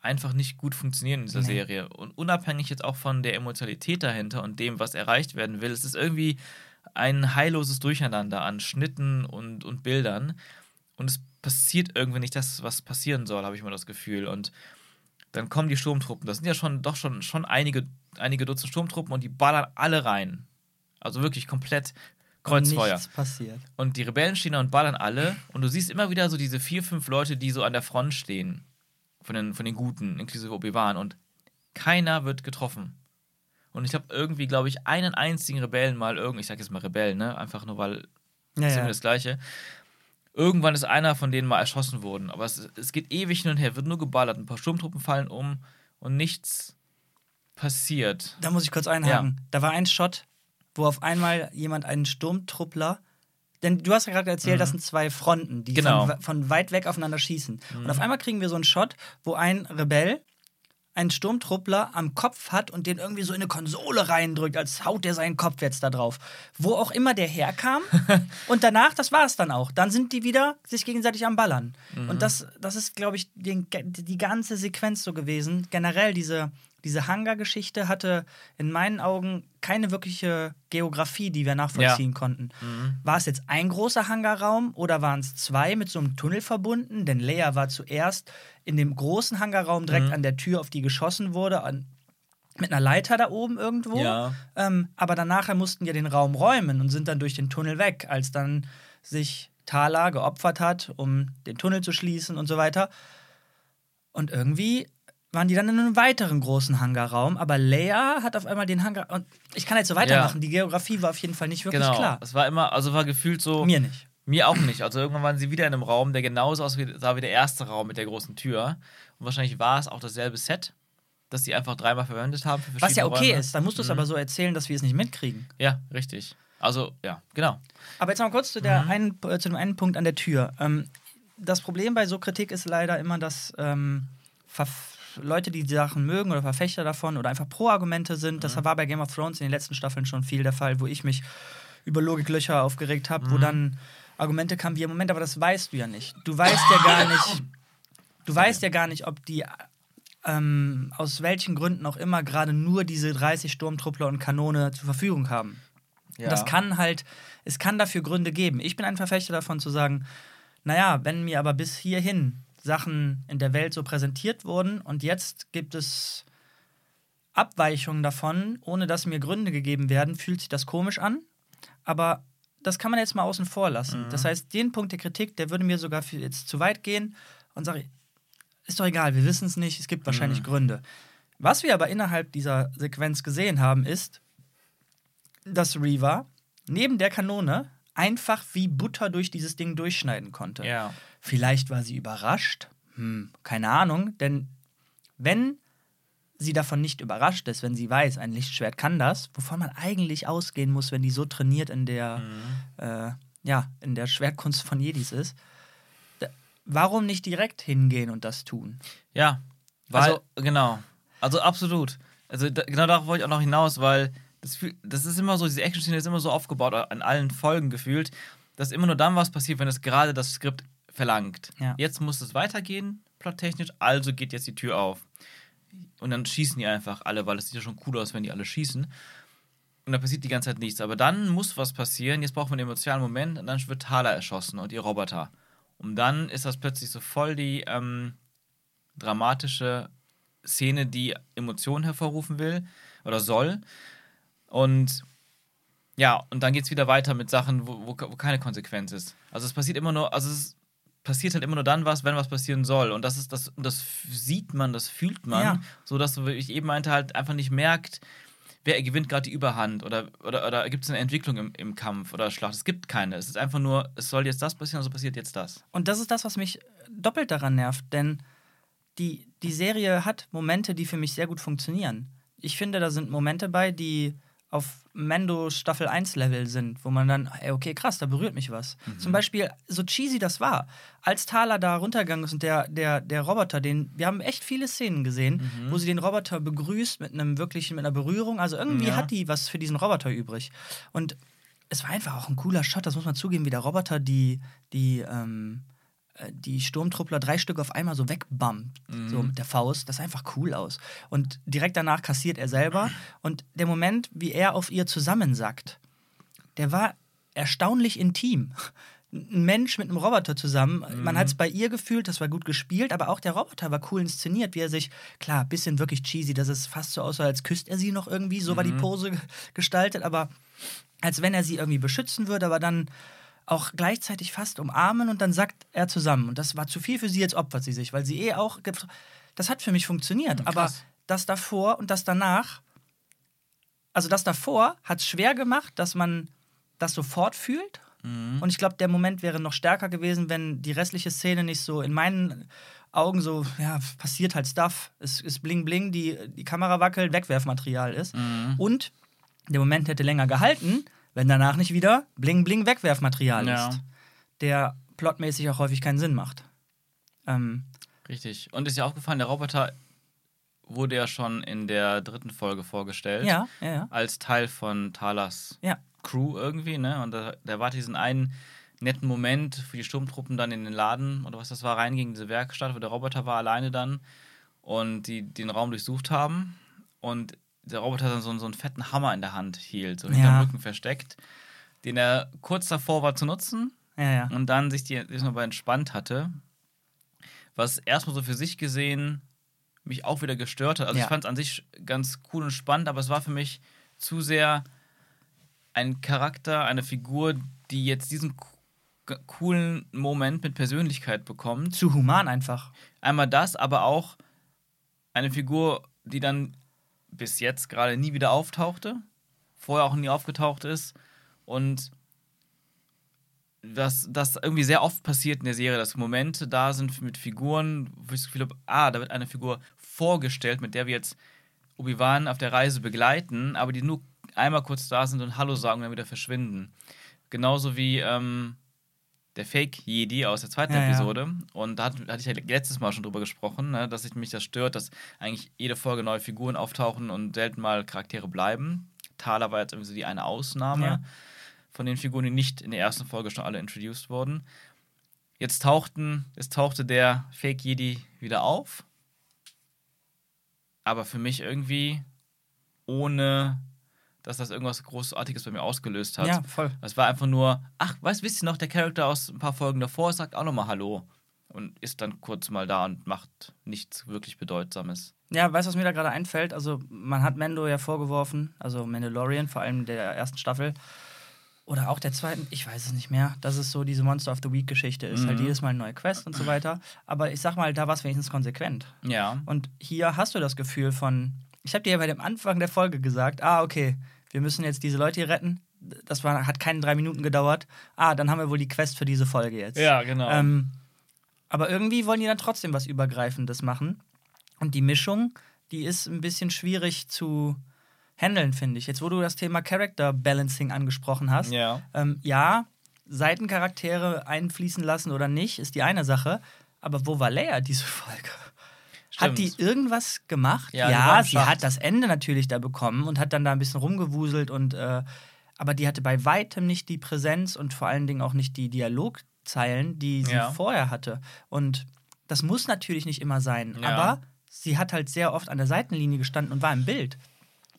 einfach nicht gut funktionieren in dieser Nee. Serie. Und unabhängig jetzt auch von der Emotionalität dahinter und dem, was erreicht werden will, es ist irgendwie ein heilloses Durcheinander an Schnitten und, und Bildern. Und es passiert irgendwie nicht das, was passieren soll, habe ich mal das Gefühl. Und dann kommen die Sturmtruppen. Das sind ja schon doch schon, schon einige, einige Dutzend Sturmtruppen und die ballern alle rein. Also wirklich komplett Kreuzfeuer. Nichts passiert. Und die Rebellen stehen da und ballern alle. Und du siehst immer wieder so diese vier, fünf Leute, die so an der Front stehen. Von den, von den Guten, inklusive Obi-Wan. Und keiner wird getroffen. Und ich habe irgendwie, glaube ich, einen einzigen Rebellen mal irgendwie, ich sage jetzt mal Rebellen, ne? Einfach nur, weil Ja, ist ja. immer das Gleiche. Irgendwann ist einer von denen mal erschossen worden. Aber es, es geht ewig hin und her, wird nur geballert. Ein paar Sturmtruppen fallen um und nichts passiert. Da muss ich kurz einhaken. Da war ein Shot, wo auf einmal jemand einen Sturmtruppler. Denn du hast ja gerade erzählt, das sind zwei Fronten, die Mhm. Genau. Mhm. von, von weit weg aufeinander schießen. Und auf einmal kriegen wir so einen Shot, wo ein Rebell einen Sturmtruppler am Kopf hat und den irgendwie so in eine Konsole reindrückt, als haut der seinen Kopf jetzt da drauf. Wo auch immer der herkam. und danach, das war es dann auch. Dann sind die wieder sich gegenseitig am Ballern. Mhm. Und das, das ist, glaube ich, die, die ganze Sequenz so gewesen. Generell, diese, diese Hangar-Geschichte hatte in meinen Augen keine wirkliche Geografie, die wir nachvollziehen konnten. Mhm. War es jetzt ein großer Hangarraum oder waren es zwei mit so einem Tunnel verbunden? Denn Leia war zuerst in dem großen Hangarraum direkt Mhm. an der Tür, auf die geschossen wurde, an, mit einer Leiter da oben irgendwo. Ja. Ähm, aber dann nachher mussten ja den Raum räumen und sind dann durch den Tunnel weg, als dann sich Thala geopfert hat, um den Tunnel zu schließen und so weiter. Und irgendwie waren die dann in einem weiteren großen Hangarraum, aber Leia hat auf einmal den Hangar. Und ich kann jetzt so weitermachen. Die Geografie war auf jeden Fall nicht wirklich genau. klar. Es war immer, also war gefühlt so. Mir nicht. Mir auch nicht. Also irgendwann waren sie wieder in einem Raum, der genauso aussah wie der erste Raum mit der großen Tür. Und wahrscheinlich war es auch dasselbe Set, das sie einfach dreimal verwendet haben. Was ja okay Räume. ist, dann musst du es Mhm. aber so erzählen, dass wir es nicht mitkriegen. Ja, richtig. Also, ja, genau. Aber jetzt mal kurz zu, der einen, äh, zu dem einen Punkt an der Tür. Ähm, das Problem bei so Kritik ist leider immer, dass ähm, Leute, die die Sachen mögen oder Verfechter davon oder einfach Pro-Argumente sind. Das war bei Game of Thrones in den letzten Staffeln schon viel der Fall, wo ich mich über Logiklöcher aufgeregt habe, wo dann Argumente kamen wie, Moment, aber das weißt du ja nicht. Du weißt ja gar nicht, du weißt ja gar nicht, ob die ähm, aus welchen Gründen auch immer gerade nur diese 30 Sturmtruppler und Kanone zur Verfügung haben. Ja. Das kann halt, es kann dafür Gründe geben. Ich bin ein Verfechter davon zu sagen, naja, wenn mir aber bis hierhin Sachen in der Welt so präsentiert wurden und jetzt gibt es Abweichungen davon, ohne dass mir Gründe gegeben werden, fühlt sich das komisch an. Aber das kann man jetzt mal außen vor lassen. Das heißt, den Punkt der Kritik, der würde mir sogar jetzt zu weit gehen und sage, ist doch egal, wir wissen es nicht, es gibt wahrscheinlich Gründe. Was wir aber innerhalb dieser Sequenz gesehen haben, ist, dass Reva neben der Kanone einfach wie Butter durch dieses Ding durchschneiden konnte. Ja. Vielleicht war sie überrascht. Hm, keine Ahnung, denn wenn sie davon nicht überrascht ist, wenn sie weiß, ein Lichtschwert kann das, wovon man eigentlich ausgehen muss, wenn die so trainiert in der, äh, ja, in der Schwertkunst von Jedis ist, warum nicht direkt hingehen und das tun? Ja, weil, Also- genau. Also absolut. Also da, genau darauf wollte ich auch noch hinaus, weil das, das ist immer so, diese Action-Szene ist immer so aufgebaut, an allen Folgen gefühlt, dass immer nur dann was passiert, wenn es gerade das Skript verlangt. Ja. Jetzt muss es weitergehen, plottechnisch, also geht jetzt die Tür auf. Und dann schießen die einfach alle, weil es sieht ja schon cool aus, wenn die alle schießen. Und da passiert die ganze Zeit nichts. Aber dann muss was passieren. Jetzt braucht man einen emotionalen Moment und dann wird Thala erschossen und ihr Roboter. Und dann ist das plötzlich so voll die ähm, dramatische Szene, die Emotionen hervorrufen will oder soll. Und ja, und dann geht es wieder weiter mit Sachen, wo, wo, wo keine Konsequenz ist. Also es passiert immer nur, also es passiert halt immer nur dann was, wenn was passieren soll. Und das ist das, das sieht man, das fühlt man, Ja. so dass du, wie ich eben meinte, halt einfach nicht merkt, wer gewinnt gerade die Überhand oder, oder, oder gibt es eine Entwicklung im, im Kampf oder Schlacht. Es gibt keine. Es ist einfach nur, es soll jetzt das passieren, also passiert jetzt das. Und das ist das, was mich doppelt daran nervt, denn die, die Serie hat Momente, die für mich sehr gut funktionieren. Ich finde, da sind Momente bei, die auf Mando Staffel 1 Level sind, wo man dann, ey, okay, krass, da berührt mich was. Zum Beispiel, so cheesy das war, als Thala da runtergegangen ist und der, der, der Roboter, den, wir haben echt viele Szenen gesehen, wo sie den Roboter begrüßt mit einem wirklichen, mit einer Berührung. Also irgendwie Ja. hat die was für diesen Roboter übrig. Und es war einfach auch ein cooler Shot, das muss man zugeben, wie der Roboter die, die, ähm, äh, die Sturmtruppler drei Stück auf einmal so wegbammt, so mit der Faust. Das sah einfach cool aus. Und direkt danach kassiert er selber. Und der Moment, wie er auf ihr zusammensackt, der war erstaunlich intim. Ein Mensch mit einem Roboter zusammen. Man hat es bei ihr gefühlt, das war gut gespielt, aber auch der Roboter war cool inszeniert, wie er sich, klar, bisschen wirklich cheesy, dass es fast so aussah, als küsst er sie noch irgendwie, so war die Pose ge- gestaltet, aber als wenn er sie irgendwie beschützen würde, aber dann auch gleichzeitig fast umarmen und dann sackt er zusammen. Und das war zu viel für sie, jetzt opfert sie sich, weil sie eh auch. Das hat für mich funktioniert. Hm, aber das davor und das danach, also das davor hat es schwer gemacht, dass man das sofort fühlt. Mhm. Und ich glaube, der Moment wäre noch stärker gewesen, wenn die restliche Szene nicht so in meinen Augen so, ja, passiert halt Stuff. Es ist bling bling, die, die Kamera wackelt, Wegwerfmaterial ist. Mhm. Und der Moment hätte länger gehalten, wenn danach nicht wieder bling bling Wegwerfmaterial Ja. ist. Der plotmäßig auch häufig keinen Sinn macht. Ähm, Richtig. Und ist dir aufgefallen, der Roboter wurde ja schon in der dritten Folge vorgestellt. ja, ja, ja. Als Teil von Talas Ja, Crew irgendwie, ne? Und da, da war diesen einen netten Moment für die Sturmtruppen dann in den Laden oder was das war, reinging, in diese Werkstatt, wo der Roboter war alleine dann und die den Raum durchsucht haben. Und der Roboter dann so, so einen fetten Hammer in der Hand hielt, so hinterm Ja. Rücken versteckt, den er kurz davor war zu nutzen ja, ja. und dann sich die sich noch mal entspannt hatte. Was erstmal so für sich gesehen mich auch wieder gestört hat. Also ich fand es an sich ganz cool und spannend, aber es war für mich zu sehr ein Charakter, eine Figur, die jetzt diesen coolen Moment mit Persönlichkeit bekommt. Zu human einfach. Einmal das, aber auch eine Figur, die dann bis jetzt gerade nie wieder auftauchte, vorher auch nie aufgetaucht ist und dass das irgendwie sehr oft passiert in der Serie, dass Momente da sind mit Figuren, wo ich das Gefühl habe, ah, da wird eine Figur vorgestellt, mit der wir jetzt Obi-Wan auf der Reise begleiten, aber die nur einmal kurz da sind und Hallo sagen und dann wieder verschwinden. Genauso wie ähm, der Fake-Jedi aus der zweiten Ja, ja. Episode. Und da hat, hatte ich ja letztes Mal schon drüber gesprochen, ne, dass ich mich das stört, dass eigentlich jede Folge neue Figuren auftauchen und selten mal Charaktere bleiben. Thaler war jetzt irgendwie so die eine Ausnahme Ja. von den Figuren, die nicht in der ersten Folge schon alle introduced wurden. Jetzt tauchten, es tauchte der Fake-Jedi wieder auf. Aber für mich irgendwie ohne, dass das irgendwas Großartiges bei mir ausgelöst hat. Ja, voll. Es war einfach nur, ach, weißt wisst ihr noch, der Charakter aus ein paar Folgen davor sagt auch nochmal Hallo und ist dann kurz mal da und macht nichts wirklich Bedeutsames. Ja, weißt du, was mir da gerade einfällt? Also, man hat Mando ja vorgeworfen, also Mandalorian, vor allem der ersten Staffel. Oder auch der zweiten, ich weiß es nicht mehr, dass es so diese Monster of the Week-Geschichte ist. Halt Mhm. jedes Mal eine neue Quest und so weiter. Aber ich sag mal, da war es wenigstens konsequent. Ja. Und hier hast du das Gefühl von, ich habe dir ja bei dem Anfang der Folge gesagt, ah, okay, wir müssen jetzt diese Leute hier retten. Das war, hat keine drei Minuten gedauert. Ah, dann haben wir wohl die Quest für diese Folge jetzt. Ja, genau. Ähm, aber irgendwie wollen die dann trotzdem was Übergreifendes machen. Und die Mischung, die ist ein bisschen schwierig zu handeln, finde ich. Jetzt, wo du das Thema Character Balancing angesprochen hast, ja. ähm, ja, Seitencharaktere einfließen lassen oder nicht, ist die eine Sache. Aber wo war Leia diese Folge? Hat die irgendwas gemacht? Ja, im sie hat das Ende natürlich da bekommen und hat dann da ein bisschen rumgewuselt und äh, aber die hatte bei weitem nicht die Präsenz und vor allen Dingen auch nicht die Dialogzeilen, die sie Ja. vorher hatte. Und das muss natürlich nicht immer sein, Ja. aber sie hat halt sehr oft an der Seitenlinie gestanden und war im Bild.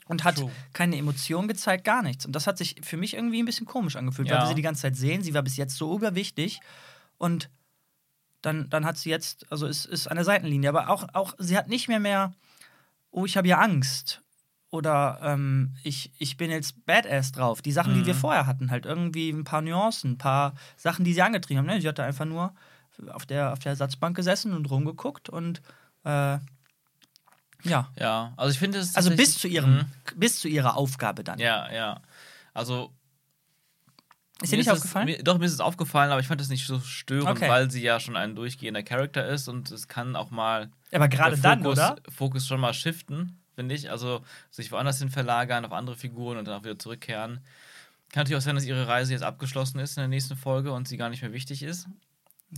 Und hat True. keine Emotion gezeigt, gar nichts. Und das hat sich für mich irgendwie ein bisschen komisch angefühlt, weil Ja. wir sie die ganze Zeit sehen. Sie war bis jetzt so überwichtig und dann, dann hat sie jetzt, also ist, ist an der Seitenlinie. Aber auch, auch, sie hat nicht mehr mehr, oh, ich habe ja Angst. Oder ähm, ich, ich bin jetzt Badass drauf. Die Sachen, die wir Mhm. vorher hatten, halt irgendwie ein paar Nuancen, ein paar Sachen, die sie angetrieben haben. Ne? Sie hatte einfach nur auf der, auf der Ersatzbank gesessen und rumgeguckt und äh, ja. Ja, also ich finde es. Also bis zu ihrem, Mhm. bis zu ihrer Aufgabe dann. Ja, ja. Also. Ist dir nicht es- aufgefallen? Mir, doch, mir ist es aufgefallen, aber ich fand es nicht so störend, Okay. weil sie ja schon ein durchgehender Charakter ist und es kann auch mal Aber gerade dann, Fokus, oder? Fokus schon mal shiften, finde ich. Also sich woanders hin verlagern, auf andere Figuren und dann auch wieder zurückkehren. Kann natürlich auch sein, dass ihre Reise jetzt abgeschlossen ist in der nächsten Folge und sie gar nicht mehr wichtig ist.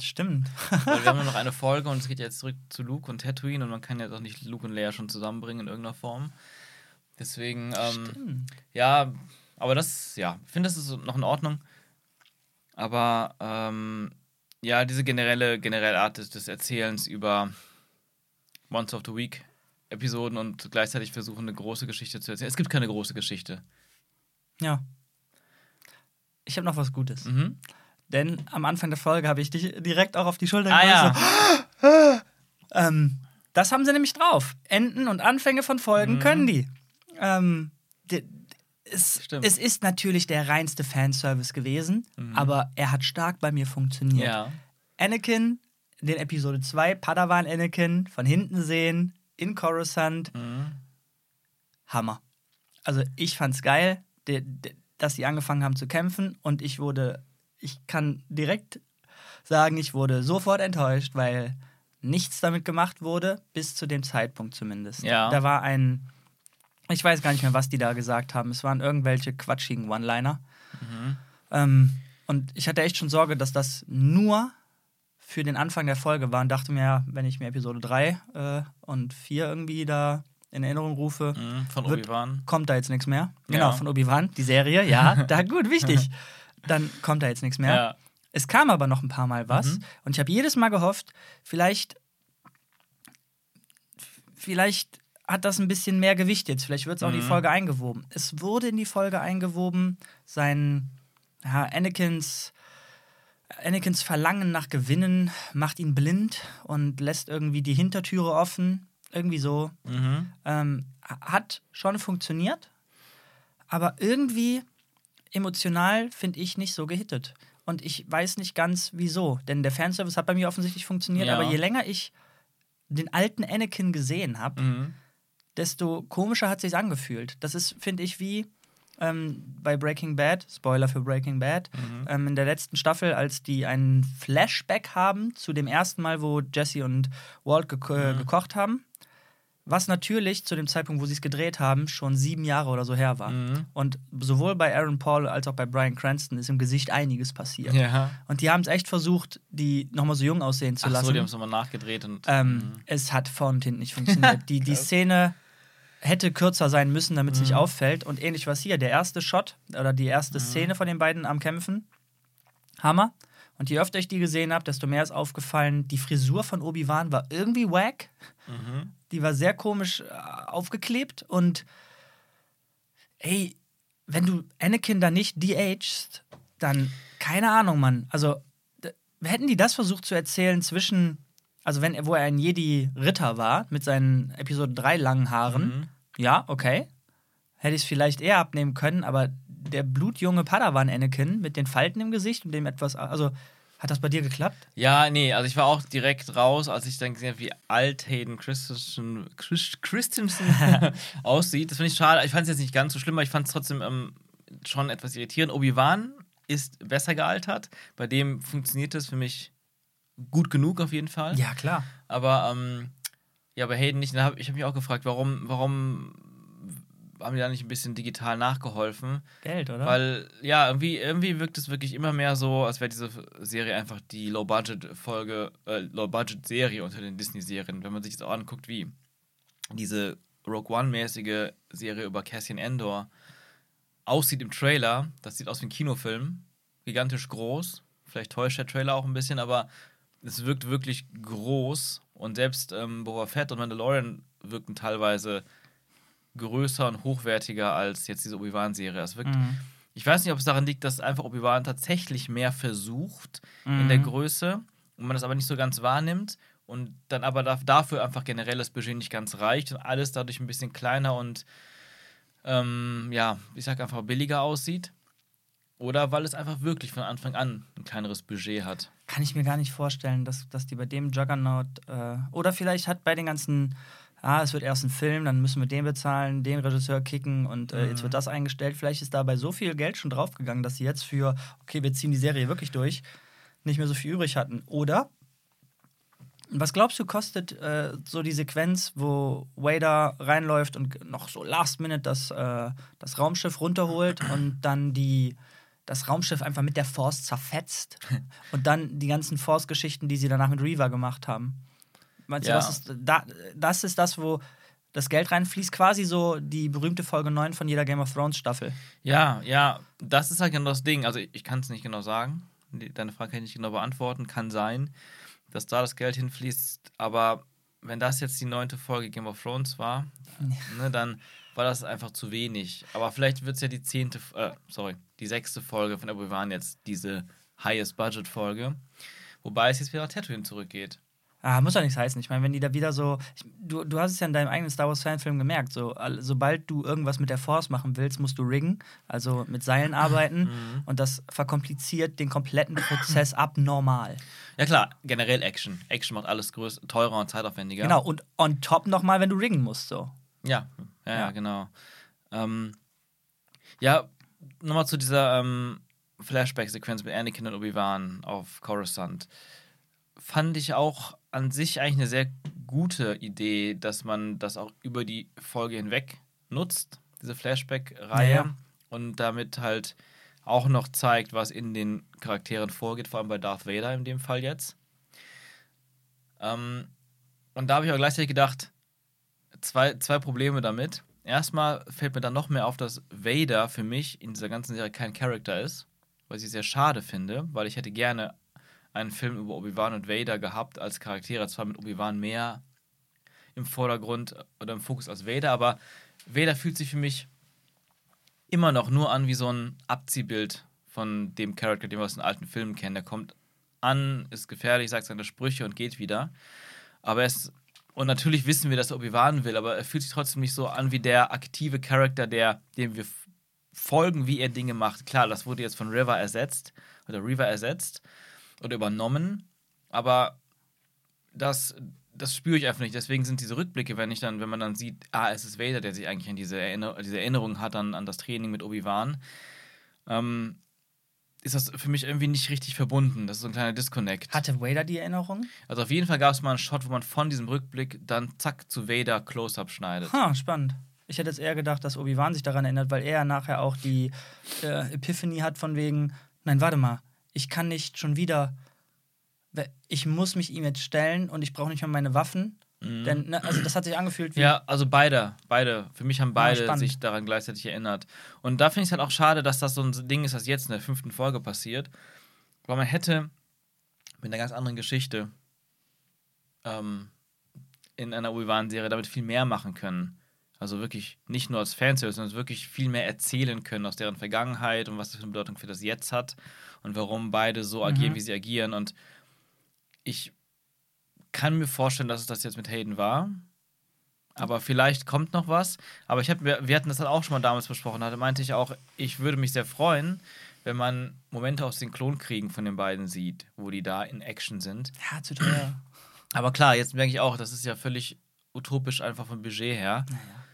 Stimmt. Weil wir haben nur noch eine Folge und es geht jetzt zurück zu Luke und Tatooine und man kann ja doch nicht Luke und Leia schon zusammenbringen in irgendeiner Form. Deswegen, ähm, Stimmt. ja, aber das, ja, ich finde, das ist noch in Ordnung. Aber ähm, ja, diese generelle, generelle Art des, des Erzählens über Monster of the Week Episoden und gleichzeitig versuchen, eine große Geschichte zu erzählen. Es gibt keine große Geschichte. Ja. Ich habe noch was Gutes. Mhm. Denn am Anfang der Folge habe ich dich direkt auch auf die Schulter Ah geklopft, ja. Ähm, das haben sie nämlich drauf. Enden und Anfänge von Folgen Mhm. können die. Ähm, die es, es ist natürlich der reinste Fanservice gewesen, Mhm. aber er hat stark bei mir funktioniert. Ja. Anakin, in den Episode 2, Padawan Anakin, von hinten sehen, in Coruscant, Mhm. Hammer. Also ich fand's geil, de, de, dass sie angefangen haben zu kämpfen und ich wurde, ich kann direkt sagen, ich wurde sofort enttäuscht, weil nichts damit gemacht wurde, bis zu dem Zeitpunkt zumindest. Ja. Da war ein, ich weiß gar nicht mehr, was die da gesagt haben. Es waren irgendwelche quatschigen One-Liner. Mhm. Ähm, und ich hatte echt schon Sorge, dass das nur für den Anfang der Folge war und dachte mir, wenn ich mir Episode 3 äh, und 4 irgendwie da in Erinnerung rufe, Mhm. Von Wird- Obi-Wan. kommt da jetzt nichts mehr. Genau, Ja. von Obi-Wan, die Serie, ja, da gut, wichtig. Dann kommt da jetzt nichts mehr. Ja. Es kam aber noch ein paar Mal was Mhm. und ich habe jedes Mal gehofft, vielleicht, vielleicht hat das ein bisschen mehr Gewicht jetzt. Vielleicht wird es auch in die Mhm. Folge eingewoben. Es wurde in die Folge eingewoben, sein ja, Anakins, Anakins Verlangen nach Gewinnen macht ihn blind und lässt irgendwie die Hintertüre offen. Irgendwie so. Mhm. Ähm, hat schon funktioniert, aber irgendwie emotional finde ich nicht so gehittet. und ich weiß nicht ganz wieso. Denn der Fanservice hat bei mir offensichtlich funktioniert, Ja. aber je länger ich den alten Anakin gesehen habe, Mhm. Desto komischer hat sich angefühlt. Das ist, finde ich, wie ähm, bei Breaking Bad, Spoiler für Breaking Bad, Mhm. ähm, in der letzten Staffel, als die einen Flashback haben zu dem ersten Mal, wo Jesse und Walt geko äh, Mhm. gekocht haben. Was natürlich zu dem Zeitpunkt, wo sie es gedreht haben, schon sieben Jahre oder so her war. Mhm. Und sowohl bei Aaron Paul als auch bei Brian Cranston ist im Gesicht einiges passiert. Ja. Und die haben es echt versucht, die nochmal so jung aussehen zu Ach lassen. so, die haben es nochmal nachgedreht und. Ähm, Mhm. Es hat vorne und hinten nicht funktioniert. Die, die Szene hätte kürzer sein müssen, damit es nicht Mhm. auffällt. Und ähnlich was hier. Der erste Shot oder die erste Szene von den beiden am Kämpfen. Hammer. Und je öfter ich die gesehen habe, desto mehr ist aufgefallen, die Frisur von Obi-Wan war irgendwie wack. Mhm. Die war sehr komisch äh, aufgeklebt. Und ey, wenn du Anakin da nicht de-agest, dann keine Ahnung, Mann. Also hätten die das versucht zu erzählen zwischen, also wenn er, wo er ein Jedi-Ritter war, mit seinen Episode 3 langen Haaren, Mhm. Ja, okay. Hätte ich es vielleicht eher abnehmen können, aber der blutjunge Padawan Anakin mit den Falten im Gesicht und dem etwas, also hat das bei dir geklappt? Ja, nee, also ich war auch direkt raus, als ich dann gesehen habe, wie alt Hayden Christensen, Christ, Christensen aussieht. Das finde ich schade. Ich fand es jetzt nicht ganz so schlimm, aber ich fand es trotzdem ähm, schon etwas irritierend. Obi-Wan ist besser gealtert. Bei dem funktioniert das für mich gut genug auf jeden Fall. Ja, klar. Aber ähm, ja, bei Hayden nicht. Hab, ich habe mich auch gefragt, warum, warum haben die da nicht ein bisschen digital nachgeholfen? Geld, oder? Weil, ja, irgendwie, irgendwie wirkt es wirklich immer mehr so, als wäre diese Serie einfach die Low-Budget-Folge, äh, Low-Budget-Serie unter den Disney-Serien. Wenn man sich das auch anguckt, wie diese Rogue One-mäßige Serie über Cassian Endor aussieht im Trailer, das sieht aus wie ein Kinofilm. Gigantisch groß. Vielleicht täuscht der Trailer auch ein bisschen, aber es wirkt wirklich groß. Und selbst ähm, Boba Fett und Mandalorian wirken teilweise größer und hochwertiger als jetzt diese Obi-Wan-Serie. Es wirkt Mhm. ich weiß nicht, ob es daran liegt, dass einfach Obi-Wan tatsächlich mehr versucht in der Mhm. Größe und man das aber nicht so ganz wahrnimmt und dann aber da- dafür einfach generell das Budget nicht ganz reicht und alles dadurch ein bisschen kleiner und ähm, ja, ich sag einfach billiger aussieht. Oder weil es einfach wirklich von Anfang an ein kleineres Budget hat. Kann ich mir gar nicht vorstellen, dass, dass die bei dem Juggernaut äh, oder vielleicht hat bei den ganzen, ah, es wird erst ein Film, dann müssen wir den bezahlen, den Regisseur kicken und äh, jetzt Mhm. wird das eingestellt. Vielleicht ist dabei so viel Geld schon draufgegangen, dass sie jetzt für, okay, wir ziehen die Serie wirklich durch, nicht mehr so viel übrig hatten. Oder was glaubst du, kostet äh, so die Sequenz, wo Wader reinläuft und noch so last minute das, äh, das Raumschiff runterholt und dann die, das Raumschiff einfach mit der Force zerfetzt und dann die ganzen Force-Geschichten, die sie danach mit Reaver gemacht haben? Meinst Ja. du, das ist, da, das ist das, wo das Geld reinfließt? Quasi so die berühmte Folge 9 von jeder Game of Thrones Staffel. Ja, ja, das ist halt genau das Ding. Also ich kann es nicht genau sagen. Deine Frage kann ich nicht genau beantworten. Kann sein, dass da das Geld hinfließt. Aber wenn das jetzt die neunte Folge Game of Thrones war, ne, dann war das einfach zu wenig. Aber vielleicht wird es ja die zehnte, äh, sorry, die sechste Folge von Obi-Wan jetzt diese Highest-Budget-Folge. Wobei es jetzt wieder nach Tatooine zurückgeht. Ah, muss doch nichts heißen. Ich meine, wenn die da wieder so. Ich, du, du hast es ja in deinem eigenen Star Wars-Fanfilm gemerkt. So, all, sobald du irgendwas mit der Force machen willst, musst du riggen, also mit Seilen arbeiten. Und das verkompliziert den kompletten Prozess abnormal. Ja klar, generell Action. Action macht alles größer, teurer und zeitaufwendiger. Genau. Und on top nochmal, wenn du riggen musst. So. Ja, ja, ja, Ja. genau. Ähm, ja, nochmal zu dieser ähm, Flashback-Sequenz mit Anakin und Obi-Wan auf Coruscant. Fand ich auch an sich eigentlich eine sehr gute Idee, dass man das auch über die Folge hinweg nutzt, diese Flashback-Reihe. Ja. Und damit halt auch noch zeigt, was in den Charakteren vorgeht, vor allem bei Darth Vader in dem Fall jetzt. Ähm, und da habe ich auch gleichzeitig gedacht, zwei, zwei Probleme damit. Erstmal fällt mir dann noch mehr auf, dass Vader für mich in dieser ganzen Serie kein Charakter ist, was ich sehr schade finde, weil ich hätte gerne einen Film über Obi-Wan und Vader gehabt als Charaktere, zwar mit Obi-Wan mehr im Vordergrund oder im Fokus als Vader, aber Vader fühlt sich für mich immer noch nur an wie so ein Abziehbild von dem Charakter, den wir aus den alten Filmen kennen. Der kommt an, ist gefährlich, sagt seine Sprüche und geht wieder. Aber er ist, und natürlich wissen wir, dass er Obi-Wan will, aber er fühlt sich trotzdem nicht so an wie der aktive Charakter, der, dem wir folgen, wie er Dinge macht. Klar, das wurde jetzt von River ersetzt oder Reaver ersetzt oder übernommen. Aber das, das spüre ich einfach nicht. Deswegen sind diese Rückblicke, wenn ich dann, wenn man dann sieht, ah, es ist Vader, der sich eigentlich an diese, Erinner diese Erinnerung hat an, an das Training mit Obi-Wan, ähm, ist das für mich irgendwie nicht richtig verbunden. Das ist so ein kleiner Disconnect. Hatte Vader die Erinnerung? Also auf jeden Fall gab es mal einen Shot, wo man von diesem Rückblick dann zack zu Vader Close-Up schneidet. Ha, spannend. Ich hätte jetzt eher gedacht, dass Obi-Wan sich daran erinnert, weil er nachher auch die äh, Epiphany hat von wegen, nein, warte mal, ich kann nicht schon wieder, ich muss mich ihm jetzt stellen und ich brauche nicht mehr meine Waffen. Mhm. Denn, ne, also das hat sich angefühlt wie. Ja, also beide, beide. Für mich haben beide ja, sich daran gleichzeitig erinnert. Und da finde ich es halt auch schade, dass das so ein Ding ist, das jetzt in der fünften Folge passiert. Weil man hätte mit einer ganz anderen Geschichte ähm, in einer Obi-Wan-Serie damit viel mehr machen können. Also wirklich nicht nur als Fanservice, sondern wirklich viel mehr erzählen können aus deren Vergangenheit und was das für eine Bedeutung für das Jetzt hat und warum beide so agieren, mhm. wie sie agieren. Und ich kann mir vorstellen, dass es das jetzt mit Hayden war. Aber vielleicht kommt noch was. Aber ich hab, wir, wir hatten das halt auch schon mal damals besprochen. Da meinte ich auch, ich würde mich sehr freuen, wenn man Momente aus den Klonkriegen von den beiden sieht, wo die da in Action sind. Ja, zu teuer. Aber klar, jetzt merke ich auch, das ist ja völlig utopisch einfach vom Budget her. Naja.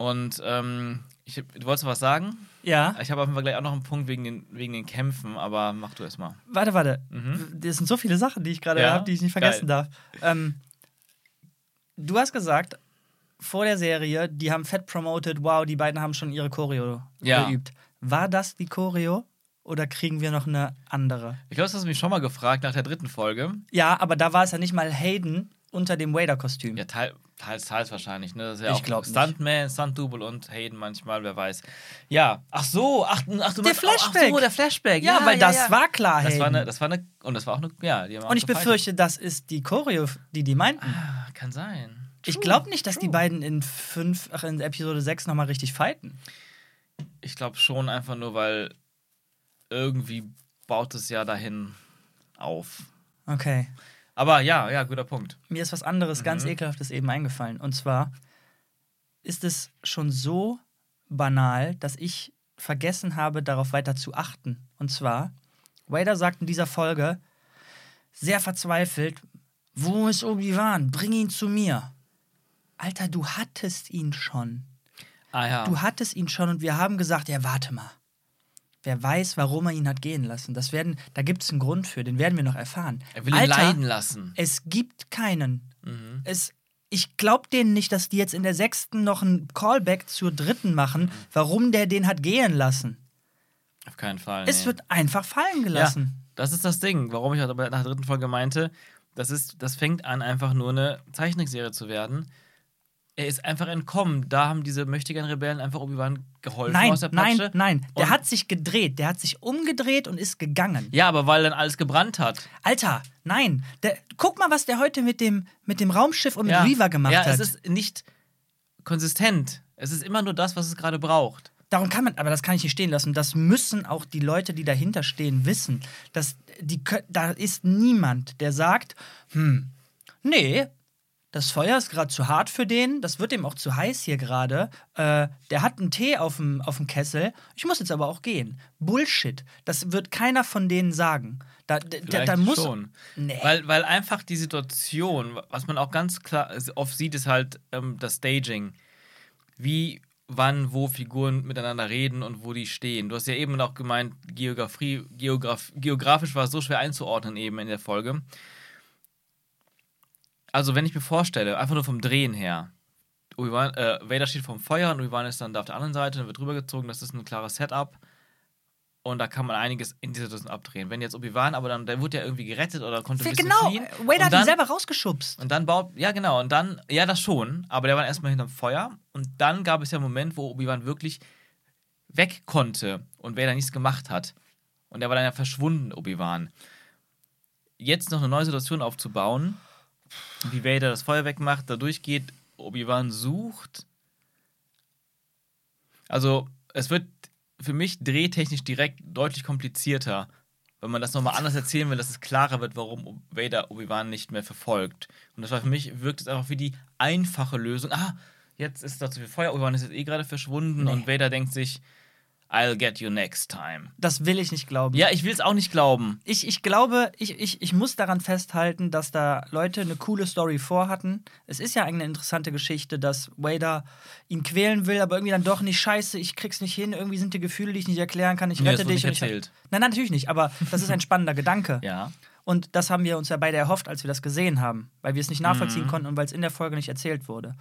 Und ähm, ich, du wolltest noch was sagen? Ja. Ich habe auf jeden Fall gleich auch noch einen Punkt wegen den, wegen den Kämpfen, aber mach du erst mal. Warte, warte. Mhm. Das sind so viele Sachen, die ich gerade ja? habe, die ich nicht vergessen Geil. darf. Ähm, du hast gesagt, vor der Serie, die haben fett promoted, wow, die beiden haben schon ihre Choreo ja. geübt. War das die Choreo? Oder kriegen wir noch eine andere? Ich glaube, das hast du mich schon mal gefragt nach der dritten Folge. Ja, aber da war es ja nicht mal Hayden unter dem Wader-Kostüm. Ja, teil, teils, teils wahrscheinlich. Ne? Das ist ja ich glaube Stuntman, Stunt-Double und Hayden manchmal, wer weiß. Ja, ach so, ach, ach du Der meinst, Flashback. Ach so, der Flashback. Ja, ja weil ja, das war klar, das War eine, das war eine, und das war auch eine, ja. Die und ich befürchte, das ist die Choreo, die die meinten. Ah, kann sein. True, ich glaube nicht, dass true. die beiden in, fünf, ach, in Episode 6 nochmal richtig fighten. Ich glaube schon einfach nur, weil irgendwie baut es ja dahin auf. Okay. Aber ja, ja, guter Punkt. Mir ist was anderes, mhm. ganz ekelhaftes eben eingefallen. Und zwar ist es schon so banal, dass ich vergessen habe, darauf weiter zu achten. Und zwar, Wader sagt in dieser Folge sehr verzweifelt: Wo ist Obi-Wan? Bring ihn zu mir. Alter, du hattest ihn schon. Ah, ja. Du hattest ihn schon und wir haben gesagt: Ja, warte mal. Wer weiß, warum er ihn hat gehen lassen. Das werden, da gibt es einen Grund für, den werden wir noch erfahren. Er will ihn Alter, leiden lassen. Es gibt keinen. Mhm. Es, ich glaube denen nicht, dass die jetzt in der sechsten noch ein Callback zur dritten machen, mhm. warum der den hat gehen lassen. Auf keinen Fall. Es nee. wird einfach fallen gelassen. Ja, das ist das Ding, warum ich nach der dritten Folge meinte, das, ist, das fängt an, einfach nur eine Zeichentrickserie zu werden er ist einfach entkommen. Da haben diese mächtigen Rebellen einfach Obi-Wan geholfen nein, aus der Patsche. Nein, nein, der hat sich gedreht. Der hat sich umgedreht und ist gegangen. Ja, aber weil dann alles gebrannt hat. Alter, nein. Der, guck mal, was der heute mit dem, mit dem Raumschiff und mit ja. Reaver gemacht hat. Ja, es ist nicht konsistent. Es ist immer nur das, was es gerade braucht. Darum kann man, aber das kann ich nicht stehen lassen. Das müssen auch die Leute, die dahinter stehen, wissen. Dass die, da ist niemand, der sagt, hm, nee, das Feuer ist gerade zu hart für den, das wird ihm auch zu heiß hier gerade. Äh, der hat einen Tee auf dem, auf dem Kessel. Ich muss jetzt aber auch gehen. Bullshit. Das wird keiner von denen sagen. Da, da, da muss. Schon. Nee. Weil, weil einfach die Situation, was man auch ganz klar oft sieht, ist halt ähm, das Staging. Wie, wann, wo Figuren miteinander reden und wo die stehen. Du hast ja eben auch gemeint, Geografie, Geograf, geografisch war es so schwer einzuordnen eben in der Folge also wenn ich mir vorstelle, einfach nur vom Drehen her, äh, Vader steht vom Feuer und Obi-Wan ist dann da auf der anderen Seite, dann wird rübergezogen, das ist ein klares Setup. Und da kann man einiges in dieser Situation abdrehen. Wenn jetzt Obi-Wan, aber dann, der wurde ja irgendwie gerettet oder konnte ein bisschen genau. fliehen. Genau, Vader hat ihn selber rausgeschubst. Und dann baut, ja genau, und dann, ja das schon, aber der war erstmal hinterm Feuer. Und dann gab es ja einen Moment, wo Obi-Wan wirklich weg konnte und Vader nichts gemacht hat. Und der war dann ja verschwunden, Obi-Wan. Jetzt noch eine neue Situation aufzubauen, wie Vader das Feuer wegmacht, da durchgeht, Obi-Wan sucht. Also, es wird für mich drehtechnisch direkt deutlich komplizierter, wenn man das nochmal anders erzählen will, dass es klarer wird, warum Vader Obi-Wan nicht mehr verfolgt. Und das war für mich, wirkt es einfach wie die einfache Lösung. Ah, jetzt ist da zu viel Feuer, Obi-Wan ist jetzt eh gerade verschwunden nee. und Vader denkt sich, I'll get you next time. Das will ich nicht glauben. Ja, ich will es auch nicht glauben. Ich, ich glaube, ich, ich, ich muss daran festhalten, dass da Leute eine coole Story vorhatten. Es ist ja eine interessante Geschichte, dass Wader ihn quälen will, aber irgendwie dann doch nicht scheiße, ich krieg's nicht hin, irgendwie sind die Gefühle, die ich nicht erklären kann, ich Nee, rette dich. nicht und ich- erzählt. Nein, nein, natürlich nicht, aber das ist ein spannender Gedanke. Ja. Und das haben wir uns ja beide erhofft, als wir das gesehen haben, weil wir es nicht nachvollziehen Mhm. konnten und weil es in der Folge nicht erzählt wurde.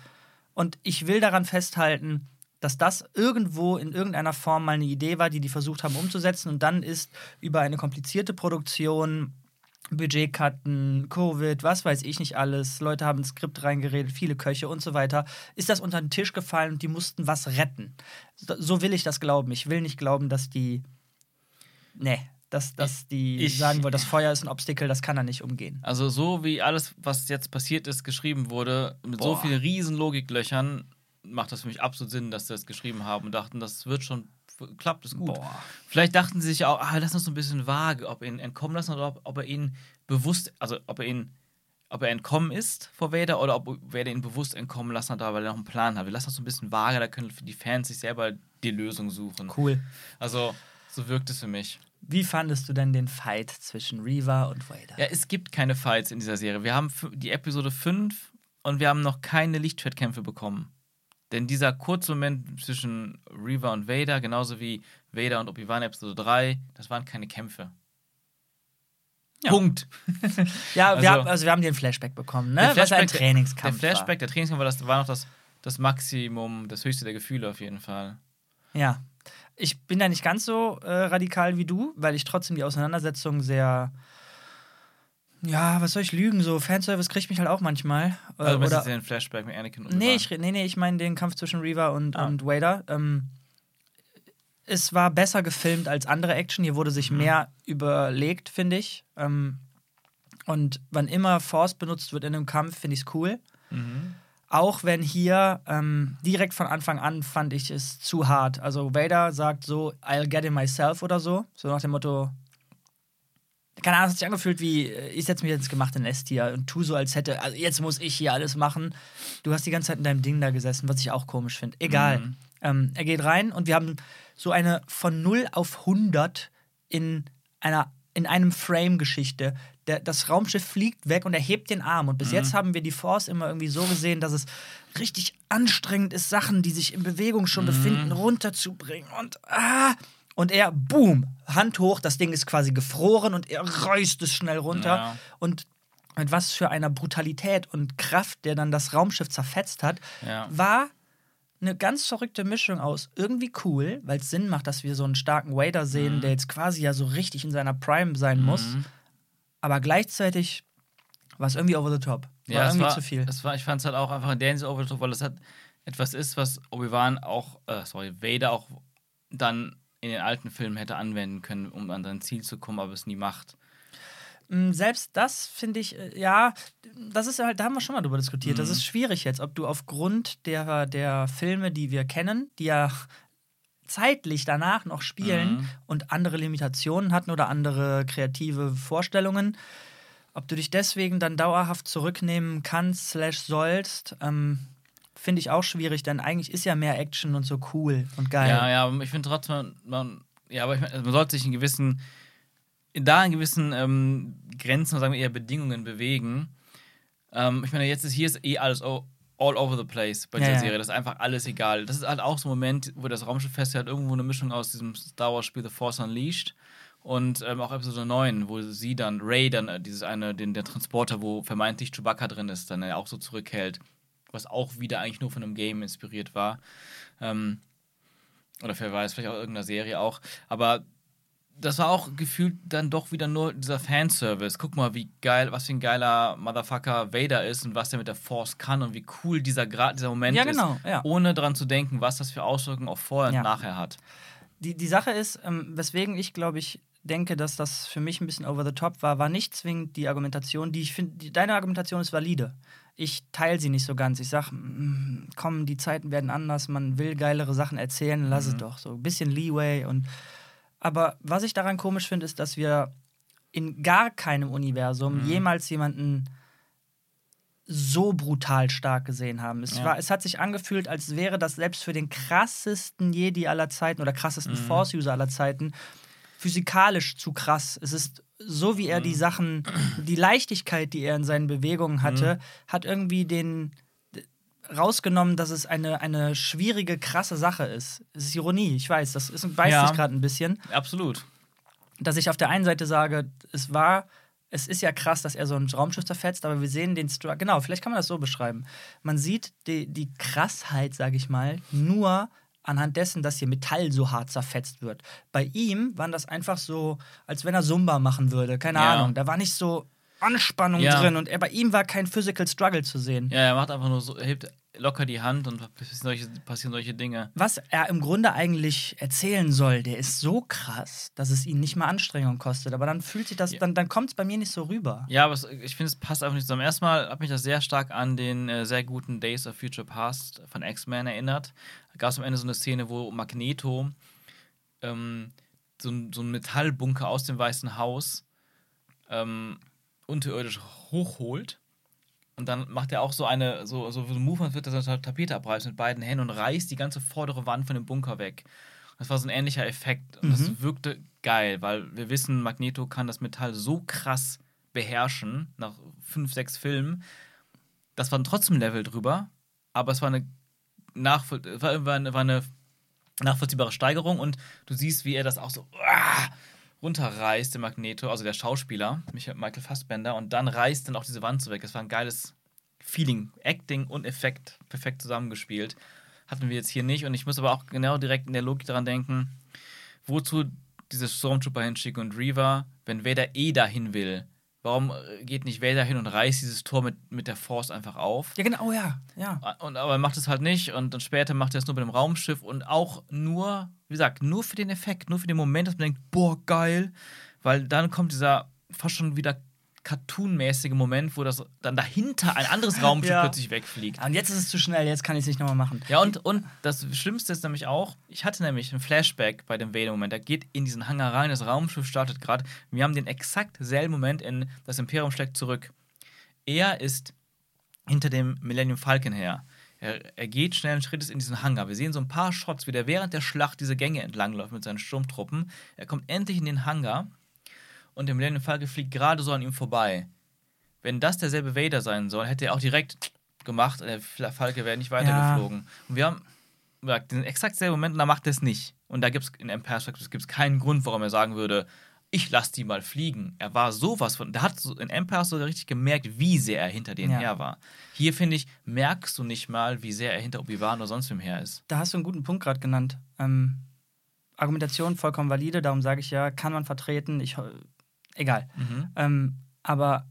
Und ich will daran festhalten, dass das irgendwo in irgendeiner Form mal eine Idee war, die die versucht haben umzusetzen. Und dann ist über eine komplizierte Produktion, Budgetkarten, Covid, was weiß ich nicht alles, Leute haben ins Skript reingeredet, viele Köche und so weiter, ist das unter den Tisch gefallen und die mussten was retten. So, so will ich das glauben. Ich will nicht glauben, dass die. Nee, dass, dass die Ich- sagen wollen, das Feuer ist ein Obstacle, das kann er nicht umgehen. Also so wie alles, was jetzt passiert ist, geschrieben wurde, mit so Boah. vielen riesen Logiklöchern, macht das für mich absolut Sinn, dass sie das geschrieben haben und dachten, das wird schon, klappt es gut. Boah. Vielleicht dachten sie sich auch, ah, lass uns so ein bisschen vage, ob er ihn entkommen lassen oder ob, ob er ihn bewusst, also ob er ihn, ob er entkommen ist vor Vader oder ob Vader ihn bewusst entkommen lassen hat, weil er noch einen Plan hat. Wir lassen das so ein bisschen vage, da können die Fans sich selber die Lösung suchen. Cool. Also so wirkt es für mich. Wie fandest du denn den Fight zwischen Reva und Vader? Ja, es gibt keine Fights in dieser Serie. Wir haben die Episode 5 und wir haben noch keine Lichtschwertkämpfe bekommen. Denn dieser kurze Moment zwischen Reva und Vader, genauso wie Vader und Obi-Wan Episode 3, das waren keine Kämpfe. Ja. Punkt. Ja, Also- wir haben, also wir haben den Flashback bekommen, ne? Der Was ein Flashback- Trainingskampf Der Flashback, der Trainingskampf war, das war noch das, das Maximum, das höchste der Gefühle auf jeden Fall. war. Ja. Ich bin da nicht ganz so äh, radikal wie du, weil ich trotzdem die Auseinandersetzung sehr. Ja, was soll ich lügen? So, Fanservice kriegt mich halt auch manchmal. Äh, Also, oder, den Flashback mit Anakin und Nee, ich, nee, nee, ich meine den Kampf zwischen Reva und, Ah. und Vader. Ähm, es war besser gefilmt als andere Action. Hier wurde Mhm. sich mehr überlegt, finde ich. Ähm, und wann immer Force benutzt wird in einem Kampf, finde ich es cool. Mhm. Auch wenn hier ähm, direkt von Anfang an fand ich es zu hart. Also Vader sagt so, I'll get it myself oder so. So nach dem Motto, keine Ahnung, es hat sich angefühlt wie, äh, ich setze mich jetzt gemacht in S-Tier und tu so, als hätte, also jetzt muss ich hier alles machen. Du hast die ganze Zeit in deinem Ding da gesessen, was ich auch komisch finde. Egal. Mhm. Ähm, er geht rein und wir haben so eine von 0 auf 100 in einer in einem Frame-Geschichte. Das Raumschiff fliegt weg und er hebt den Arm. Und bis jetzt haben wir die Force immer irgendwie so gesehen, dass es richtig anstrengend ist, Sachen, die sich in Bewegung schon befinden, runterzubringen. Und ah, und er, boom, Hand hoch, das Ding ist quasi gefroren und er reißt es schnell runter. Ja. Und mit was für einer Brutalität und Kraft, der dann das Raumschiff zerfetzt hat, Ja. war eine ganz verrückte Mischung aus irgendwie cool, weil es Sinn macht, dass wir so einen starken Vader sehen, Mhm. der jetzt quasi ja so richtig in seiner Prime sein muss. Aber gleichzeitig war es irgendwie over the top. War Ja, irgendwie war, zu viel. Es war, ich fand es halt auch einfach in der Hinsicht over the top, weil es halt etwas ist, was Obi-Wan auch, äh, sorry, Vader auch dann in den alten Filmen hätte anwenden können, um an sein Ziel zu kommen, aber es nie macht. Mm, Selbst das finde ich, äh, ja, das ist halt, da haben wir schon mal drüber diskutiert. Mhm. Das ist schwierig jetzt, ob du aufgrund der, der Filme, die wir kennen, die ja zeitlich danach noch spielen Mhm. und andere Limitationen hatten oder andere kreative Vorstellungen, ob du dich deswegen dann dauerhaft zurücknehmen kannst, slash sollst, ähm, finde ich auch schwierig, denn eigentlich ist ja mehr Action und so cool und geil. Ja, ja, aber ich finde trotzdem, man, ja, aber ich mein, man sollte sich in gewissen, da in gewissen ähm, Grenzen, oder sagen wir eher Bedingungen bewegen. Ähm, ich meine, jetzt ist hier ist eh alles all over the place bei dieser Ja, ja. Serie. Das ist einfach alles egal. Das ist halt auch so ein Moment, wo das Raumschiff festhält, irgendwo eine Mischung aus diesem Star Wars Spiel The Force Unleashed und ähm, auch Episode 9, wo sie dann, Ray dann, äh, dieses eine, den, der Transporter, wo vermeintlich Chewbacca drin ist, dann äh, auch so zurückhält. Was auch wieder eigentlich nur von einem Game inspiriert war. Ähm, oder wer weiß, vielleicht auch irgendeiner Serie auch. Aber das war auch gefühlt dann doch wieder nur dieser Fanservice. Guck mal, wie geil, was für ein geiler Motherfucker Vader ist und was der mit der Force kann und wie cool dieser, Gra dieser Moment Ja, genau, ist. ja. Ohne dran zu denken, was das für Auswirkungen auch vorher Ja. und nachher hat. Die, die Sache ist, ähm, weswegen ich glaube ich denke, dass das für mich ein bisschen over the top war, war nicht zwingend die Argumentation, die ich finde, deine Argumentation ist valide. Ich teile sie nicht so ganz. Ich sage, komm, die Zeiten werden anders, man will geilere Sachen erzählen, lass es doch. So ein bisschen Leeway und. Aber was ich daran komisch finde, ist, dass wir in gar keinem Universum jemals jemanden so brutal stark gesehen haben. Es, Ja. war, es hat sich angefühlt, als wäre das selbst für den krassesten Jedi aller Zeiten oder krassesten Force-User aller Zeiten physikalisch zu krass. Es ist so, wie er die Sachen, die Leichtigkeit, die er in seinen Bewegungen hatte, hat irgendwie den rausgenommen, dass es eine, eine schwierige, krasse Sache ist. Es ist Ironie, ich weiß, das ist, beißt Ja. sich gerade ein bisschen Absolut. dass ich auf der einen Seite sage, es war, es ist ja krass, dass er so ein Raumschiff zerfetzt, aber wir sehen den Struggle. Genau, vielleicht kann man das so beschreiben. Man sieht die, die Krassheit, sage ich mal, nur anhand dessen, dass hier Metall so hart zerfetzt wird. Bei ihm waren das einfach so, als wenn er Zumba machen würde. Keine Ja. Ahnung. Da war nicht so Anspannung Ja. drin und er, bei ihm war kein Physical Struggle zu sehen. Ja, er macht einfach nur so, er hebt locker die Hand und passieren solche, passieren solche Dinge. Was er im Grunde eigentlich erzählen soll, der ist so krass, dass es ihn nicht mal Anstrengung kostet. Aber dann fühlt sich das, Ja. dann, dann kommt es bei mir nicht so rüber. Ja, aber es, ich finde, es passt einfach nicht zusammen. Erstmal hat mich das sehr stark an den äh, sehr guten Days of Future Past von X-Men erinnert. Gab es am Ende so eine Szene, wo Magneto ähm, so, so einen Metallbunker aus dem Weißen Haus ähm, unterirdisch hochholt. Und dann macht er auch so eine, so, so ein Move, als wird er seine Tapete abreißen mit beiden Händen und reißt die ganze vordere Wand von dem Bunker weg. Das war so ein ähnlicher Effekt. Und Mhm. das wirkte geil, weil wir wissen, Magneto kann das Metall so krass beherrschen, nach fünf, sechs Filmen. Das war trotzdem ein Level drüber, aber es war eine, Nachvoll war, war war eine nachvollziehbare Steigerung und du siehst, wie er das auch so ah, runterreißt, der Magneto, also der Schauspieler, Michael Michael Fassbender, und dann reißt dann auch diese Wand so weg. Das war ein geiles Feeling, Acting und Effekt, perfekt zusammengespielt. Hatten wir jetzt hier nicht und ich muss aber auch genau direkt in der Logik daran denken, wozu diese Stormtrooper hinschicken und Reaver, wenn Vader eh dahin will. Warum äh, geht nicht Vader hin und reißt dieses Tor mit, mit der Force einfach auf? Ja, genau, oh ja, ja. Und, aber er macht es halt nicht und dann später macht er es nur mit dem Raumschiff und auch nur, wie gesagt, nur für den Effekt, nur für den Moment, dass man denkt, boah, geil, weil dann kommt dieser fast schon wieder cartoonmäßige Moment, wo das dann dahinter ein anderes Raumschiff Ja. plötzlich wegfliegt. Und jetzt ist es zu schnell, jetzt kann ich es nicht nochmal machen. Ja, und, und das Schlimmste ist nämlich auch, ich hatte nämlich einen Flashback bei dem Vader-Moment. Er geht in diesen Hangar rein, das Raumschiff startet gerade. Wir haben den exakt selben Moment in Das Imperium schlägt zurück. Er ist hinter dem Millennium Falcon her. Er, er geht schnellen Schrittes in diesen Hangar. Wir sehen so ein paar Shots, wie der während der Schlacht diese Gänge entlangläuft mit seinen Sturmtruppen. Er kommt endlich in den Hangar und der Millennium Falcon fliegt gerade so an ihm vorbei. Wenn das derselbe Vader sein soll, hätte er auch direkt gemacht und der Falke wäre nicht weitergeflogen. Und wir haben ja, den exakt selben Moment und da macht er es nicht. Und da gibt es in Empire Strikes gibt's keinen Grund, warum er sagen würde, ich lasse die mal fliegen. Er war sowas von, der hat so in Empire so richtig gemerkt, wie sehr er hinter denen Ja. her war. Hier finde ich, merkst du nicht mal, wie sehr er hinter Obi-Wan oder sonst wem her ist. Da hast du einen guten Punkt gerade genannt. Ähm, Argumentation vollkommen valide, darum sage ich ja, kann man vertreten. Ich, egal. Mhm. Ähm, aber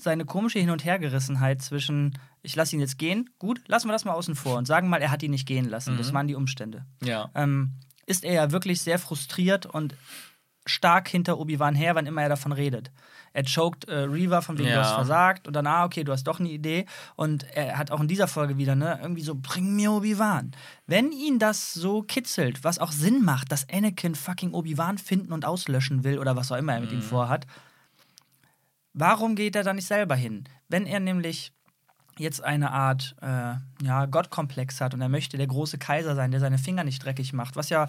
seine komische Hin- und Hergerissenheit zwischen, ich lasse ihn jetzt gehen, gut, lassen wir das mal außen vor und sagen mal, er hat ihn nicht gehen lassen. Das Mhm. waren die Umstände. Ja. ähm, ist er ja wirklich sehr frustriert und stark hinter Obi-Wan her, wann immer er davon redet. Er choked äh, Reaver von wegen, Ja. du hast versagt und dann, ah, okay, du hast doch eine Idee. Und er hat auch in dieser Folge wieder, ne, irgendwie so, bring mir Obi-Wan. Wenn ihn das so kitzelt, was auch Sinn macht, dass Anakin fucking Obi-Wan finden und auslöschen will oder was auch immer er mit ihm vorhat, warum geht er da nicht selber hin? Wenn er nämlich jetzt eine Art äh, ja, Gottkomplex hat und er möchte der große Kaiser sein, der seine Finger nicht dreckig macht, was ja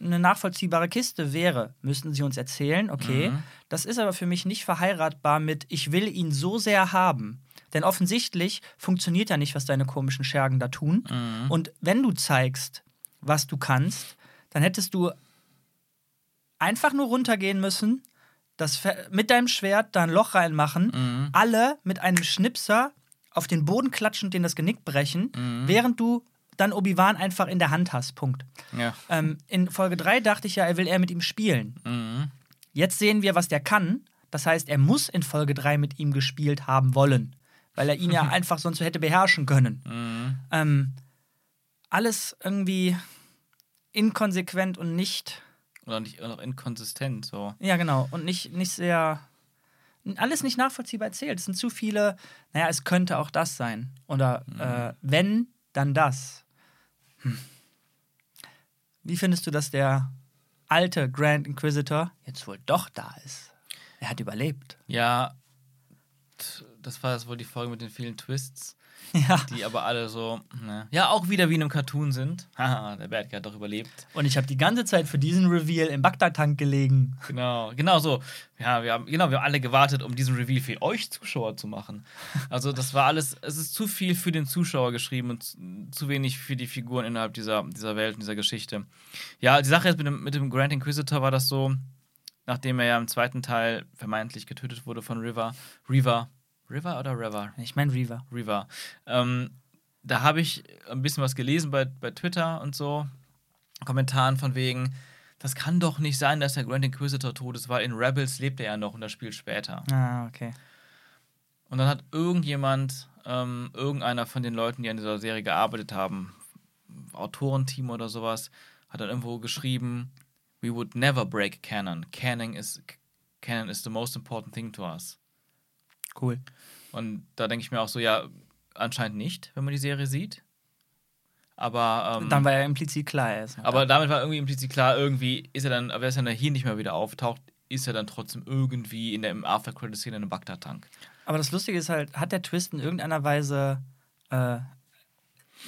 eine nachvollziehbare Kiste wäre, müssten sie uns erzählen, okay. Mhm. Das ist aber für mich nicht verheiratbar mit, ich will ihn so sehr haben. Denn offensichtlich funktioniert ja nicht, was deine komischen Schergen da tun. Mhm. Und wenn du zeigst, was du kannst, dann hättest du einfach nur runtergehen müssen, das mit deinem Schwert da ein Loch reinmachen, Mhm. alle mit einem Schnipser auf den Boden klatschen und den das Genick brechen, Mhm. während du dann Obi-Wan einfach in der Hand hast. Punkt. Ja. Ähm, in Folge 3 dachte ich ja, er will eher mit ihm spielen. Mhm. Jetzt sehen wir, was der kann. Das heißt, er muss in Folge 3 mit ihm gespielt haben wollen, weil er ihn ja einfach sonst so hätte beherrschen können. Mhm. Ähm, alles irgendwie inkonsequent und nicht, Oder nicht oder noch inkonsistent. So. ja genau, und nicht, nicht sehr, alles nicht nachvollziehbar erzählt. Es sind zu viele, naja, es könnte auch das sein. Oder äh, wenn, dann das. Hm. Wie findest du, dass der alte Grand Inquisitor jetzt wohl doch da ist? Er hat überlebt. Ja, das war das wohl die Folge mit den vielen Twists. Ja. Die aber alle so, ne. ja, auch wieder wie in einem Cartoon sind. Haha, der Bad Guy hat doch überlebt. Und ich habe die ganze Zeit für diesen Reveal im Bagdad-Tank gelegen. Genau, genau so. Ja, wir haben, genau, wir haben alle gewartet, um diesen Reveal für euch Zuschauer zu machen. Also, das war alles, es ist zu viel für den Zuschauer geschrieben und zu wenig für die Figuren innerhalb dieser, dieser Welt und dieser Geschichte. Ja, die Sache jetzt mit dem, mit dem Grand Inquisitor war das so, nachdem er ja im zweiten Teil vermeintlich getötet wurde von River. River. River oder River? Ich meine Reaver. River. Ähm, da habe ich ein bisschen was gelesen bei, bei Twitter und so. Kommentaren von wegen, das kann doch nicht sein, dass der Grand Inquisitor tot ist, weil in Rebels lebt er ja noch und das spielt später. Ah, okay. Und dann hat irgendjemand, ähm, irgendeiner von den Leuten, die an dieser Serie gearbeitet haben, Autorenteam oder sowas, hat dann irgendwo geschrieben, we would never break canon. Canon is, canon is the most important thing to us. Cool. Und da denke ich mir auch so, ja, anscheinend nicht, wenn man die Serie sieht. Aber, ähm, Dann war ja implizit klar, er ist aber da. damit war irgendwie implizit klar, irgendwie ist er dann, aber wenn er hier nicht mehr wieder auftaucht, ist er dann trotzdem irgendwie in der im After-Credit-Szene in einem Bagdad-Tank. Aber das Lustige ist halt, hat der Twist in irgendeiner Weise äh,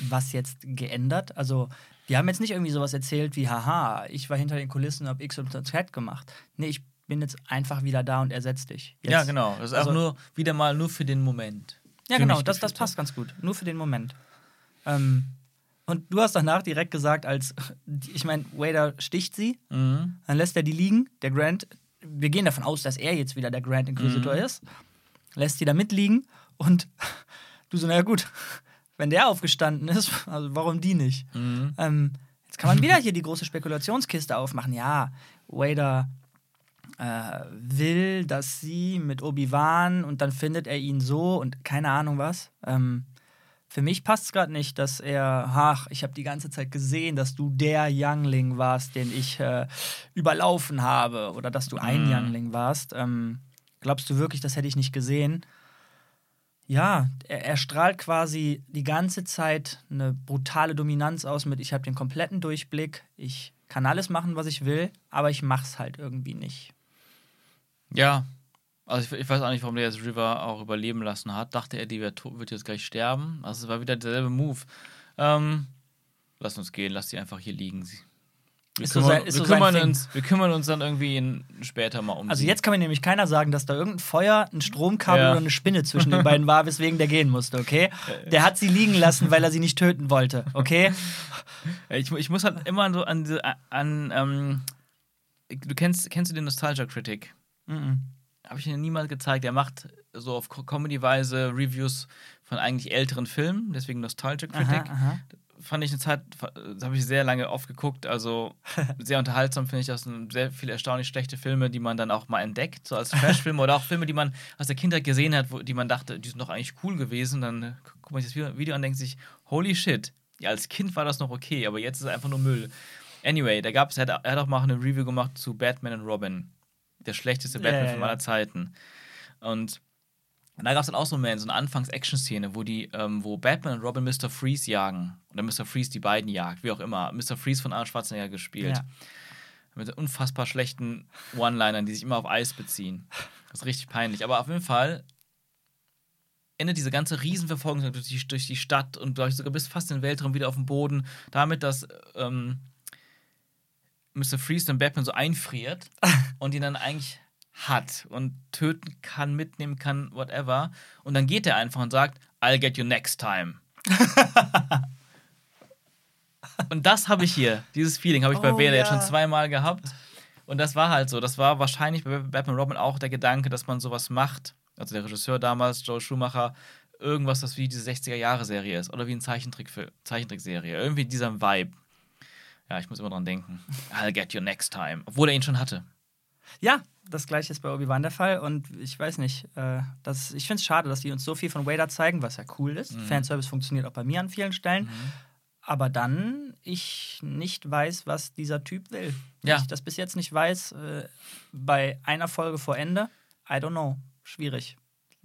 was jetzt geändert? Also, die haben jetzt nicht irgendwie sowas erzählt wie, haha, ich war hinter den Kulissen, hab X und Z gemacht. Nee, ich bin jetzt einfach wieder da und ersetze dich. Jetzt. Ja, genau. Das ist Also- auch nur wieder mal nur für den Moment. Ja, genau, das, das passt ganz gut. Nur für den Moment. Ähm, und du hast danach direkt gesagt, als, ich meine, Wader sticht sie, Mhm. dann lässt er die liegen. Der Grant, wir gehen davon aus, dass er jetzt wieder der Grand Inquisitor Mhm. ist. Lässt die da mitliegen und du so, naja, gut, wenn der aufgestanden ist, also warum die nicht? Mhm. Ähm, jetzt kann man wieder hier die große Spekulationskiste aufmachen. Ja, Wader äh, will, dass sie mit Obi-Wan und dann findet er ihn so und keine Ahnung was. Ähm, für mich passt es gerade nicht, dass er, ach, ich habe die ganze Zeit gesehen, dass du der Youngling warst, den ich äh, überlaufen habe oder dass du ein Mhm. Youngling warst. Ähm, glaubst du wirklich, das hätte ich nicht gesehen? Ja, er, er strahlt quasi die ganze Zeit eine brutale Dominanz aus mit, ich habe den kompletten Durchblick, ich kann alles machen, was ich will, aber ich mach's halt irgendwie nicht. Ja. Also ich, ich weiß auch nicht, warum der jetzt River auch überleben lassen hat. Dachte er, die wird, wird jetzt gleich sterben. Also es war wieder derselbe Move. Ähm, lass uns gehen, lass sie einfach hier liegen. Sie, wir Ist so kümmern, sein- wir, so kümmern uns, wir kümmern uns dann irgendwie in, später mal um Also jetzt kann mir nämlich keiner sagen, dass da irgendein Feuer, ein Stromkabel Ja. oder eine Spinne zwischen den beiden war, weswegen der gehen musste, okay? Der hat sie liegen lassen, weil er sie nicht töten wollte, okay? Ich, ich muss halt immer so an an, ähm, du kennst, kennst du den Nostalgia Mhm. Habe ich dir niemals gezeigt. Er macht so auf Co- Comedy-Weise Reviews von eigentlich älteren Filmen, deswegen Nostalgia Critic. Aha, aha. Fand ich eine Zeit, das habe ich sehr lange oft geguckt, also sehr unterhaltsam finde ich das. sind Sehr viele erstaunlich schlechte Filme, die man dann auch mal entdeckt, so als Trashfilme oder auch Filme, die man aus der Kindheit gesehen hat, wo, die man dachte, die sind doch eigentlich cool gewesen. Dann guckt man sich das Video an und denkt sich, holy shit, ja, als Kind war das noch okay, aber jetzt ist es einfach nur Müll. Anyway, da gab es, er, hat- er hat auch mal eine Review gemacht zu Batman und Robin. Der schlechteste Batman ja, von aller Zeiten. Und da gab es dann auch so einen so eine Anfangs-Action-Szene, wo die, ähm, wo Batman und Robin Mr. Freeze jagen. Oder Mr. Freeze die beiden jagt, wie auch immer. Mr. Freeze von Arnold Schwarzenegger gespielt. Ja. Mit unfassbar schlechten One-Linern, die sich immer auf Eis beziehen. Das ist richtig peinlich. Aber auf jeden Fall endet diese ganze Riesenverfolgung durch die, durch die Stadt und glaube ich sogar bis fast in den Weltraum wieder auf dem Boden, damit, dass ähm, Mr. Freeze dann Batman so einfriert und ihn dann eigentlich hat und töten kann, mitnehmen kann, whatever. Und dann geht er einfach und sagt, I'll get you next time. und das habe ich hier, dieses Feeling habe ich bei Oh, Vader jetzt ja. schon zweimal gehabt. Und das war halt so. Das war wahrscheinlich bei Batman Robin auch der Gedanke, dass man sowas macht. Also der Regisseur damals, Joe Schumacher, irgendwas, das wie diese 60er-Jahre-Serie ist. Oder wie Zeichentrick Zeichentrickserie. Irgendwie dieser Vibe. Ja, ich muss immer dran denken. I'll get you next time. Obwohl er ihn schon hatte. Ja, das gleiche ist bei Obi-Wan der Fall und ich weiß nicht, äh, das, ich finde es schade, dass die uns so viel von Vader zeigen, was ja cool ist. Mhm. Fanservice funktioniert auch bei mir an vielen Stellen. Aber dann ich nicht weiß, was dieser Typ will. Ja. Ich das bis jetzt nicht weiß, äh, bei einer Folge vor Ende, I don't know. Schwierig,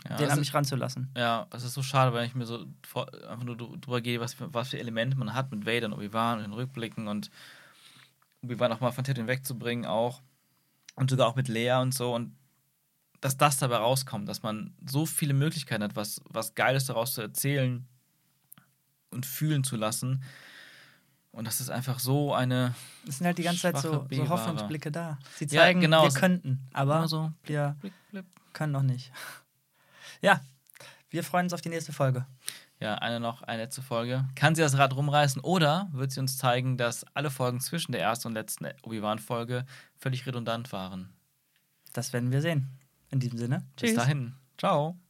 Ja, den an ist- mich ranzulassen. Ja, es ist so schade, weil ich mir so vor, einfach nur dr- drüber gehe, was für, was für Elemente man hat mit Vader und Obi-Wan und den Rückblicken und Obi-Wan auch mal von Tatooine wegzubringen auch. Und sogar auch mit Leia und so. Und dass das dabei rauskommt, dass man so viele Möglichkeiten hat, was, was Geiles daraus zu erzählen und fühlen zu lassen. Und das ist einfach so eine. Es sind halt die ganze Zeit so, so. Hoffnungsblicke da. Sie Ja, zeigen, genau. wir könnten, aber so. wir können noch nicht. Ja, wir freuen uns auf die nächste Folge. Ja, eine noch, eine letzte Folge. Kann sie das Rad rumreißen oder wird sie uns zeigen, dass alle Folgen zwischen der ersten und letzten Obi-Wan-Folge völlig redundant waren? Das werden wir sehen. In diesem Sinne. Bis dahin. Ciao.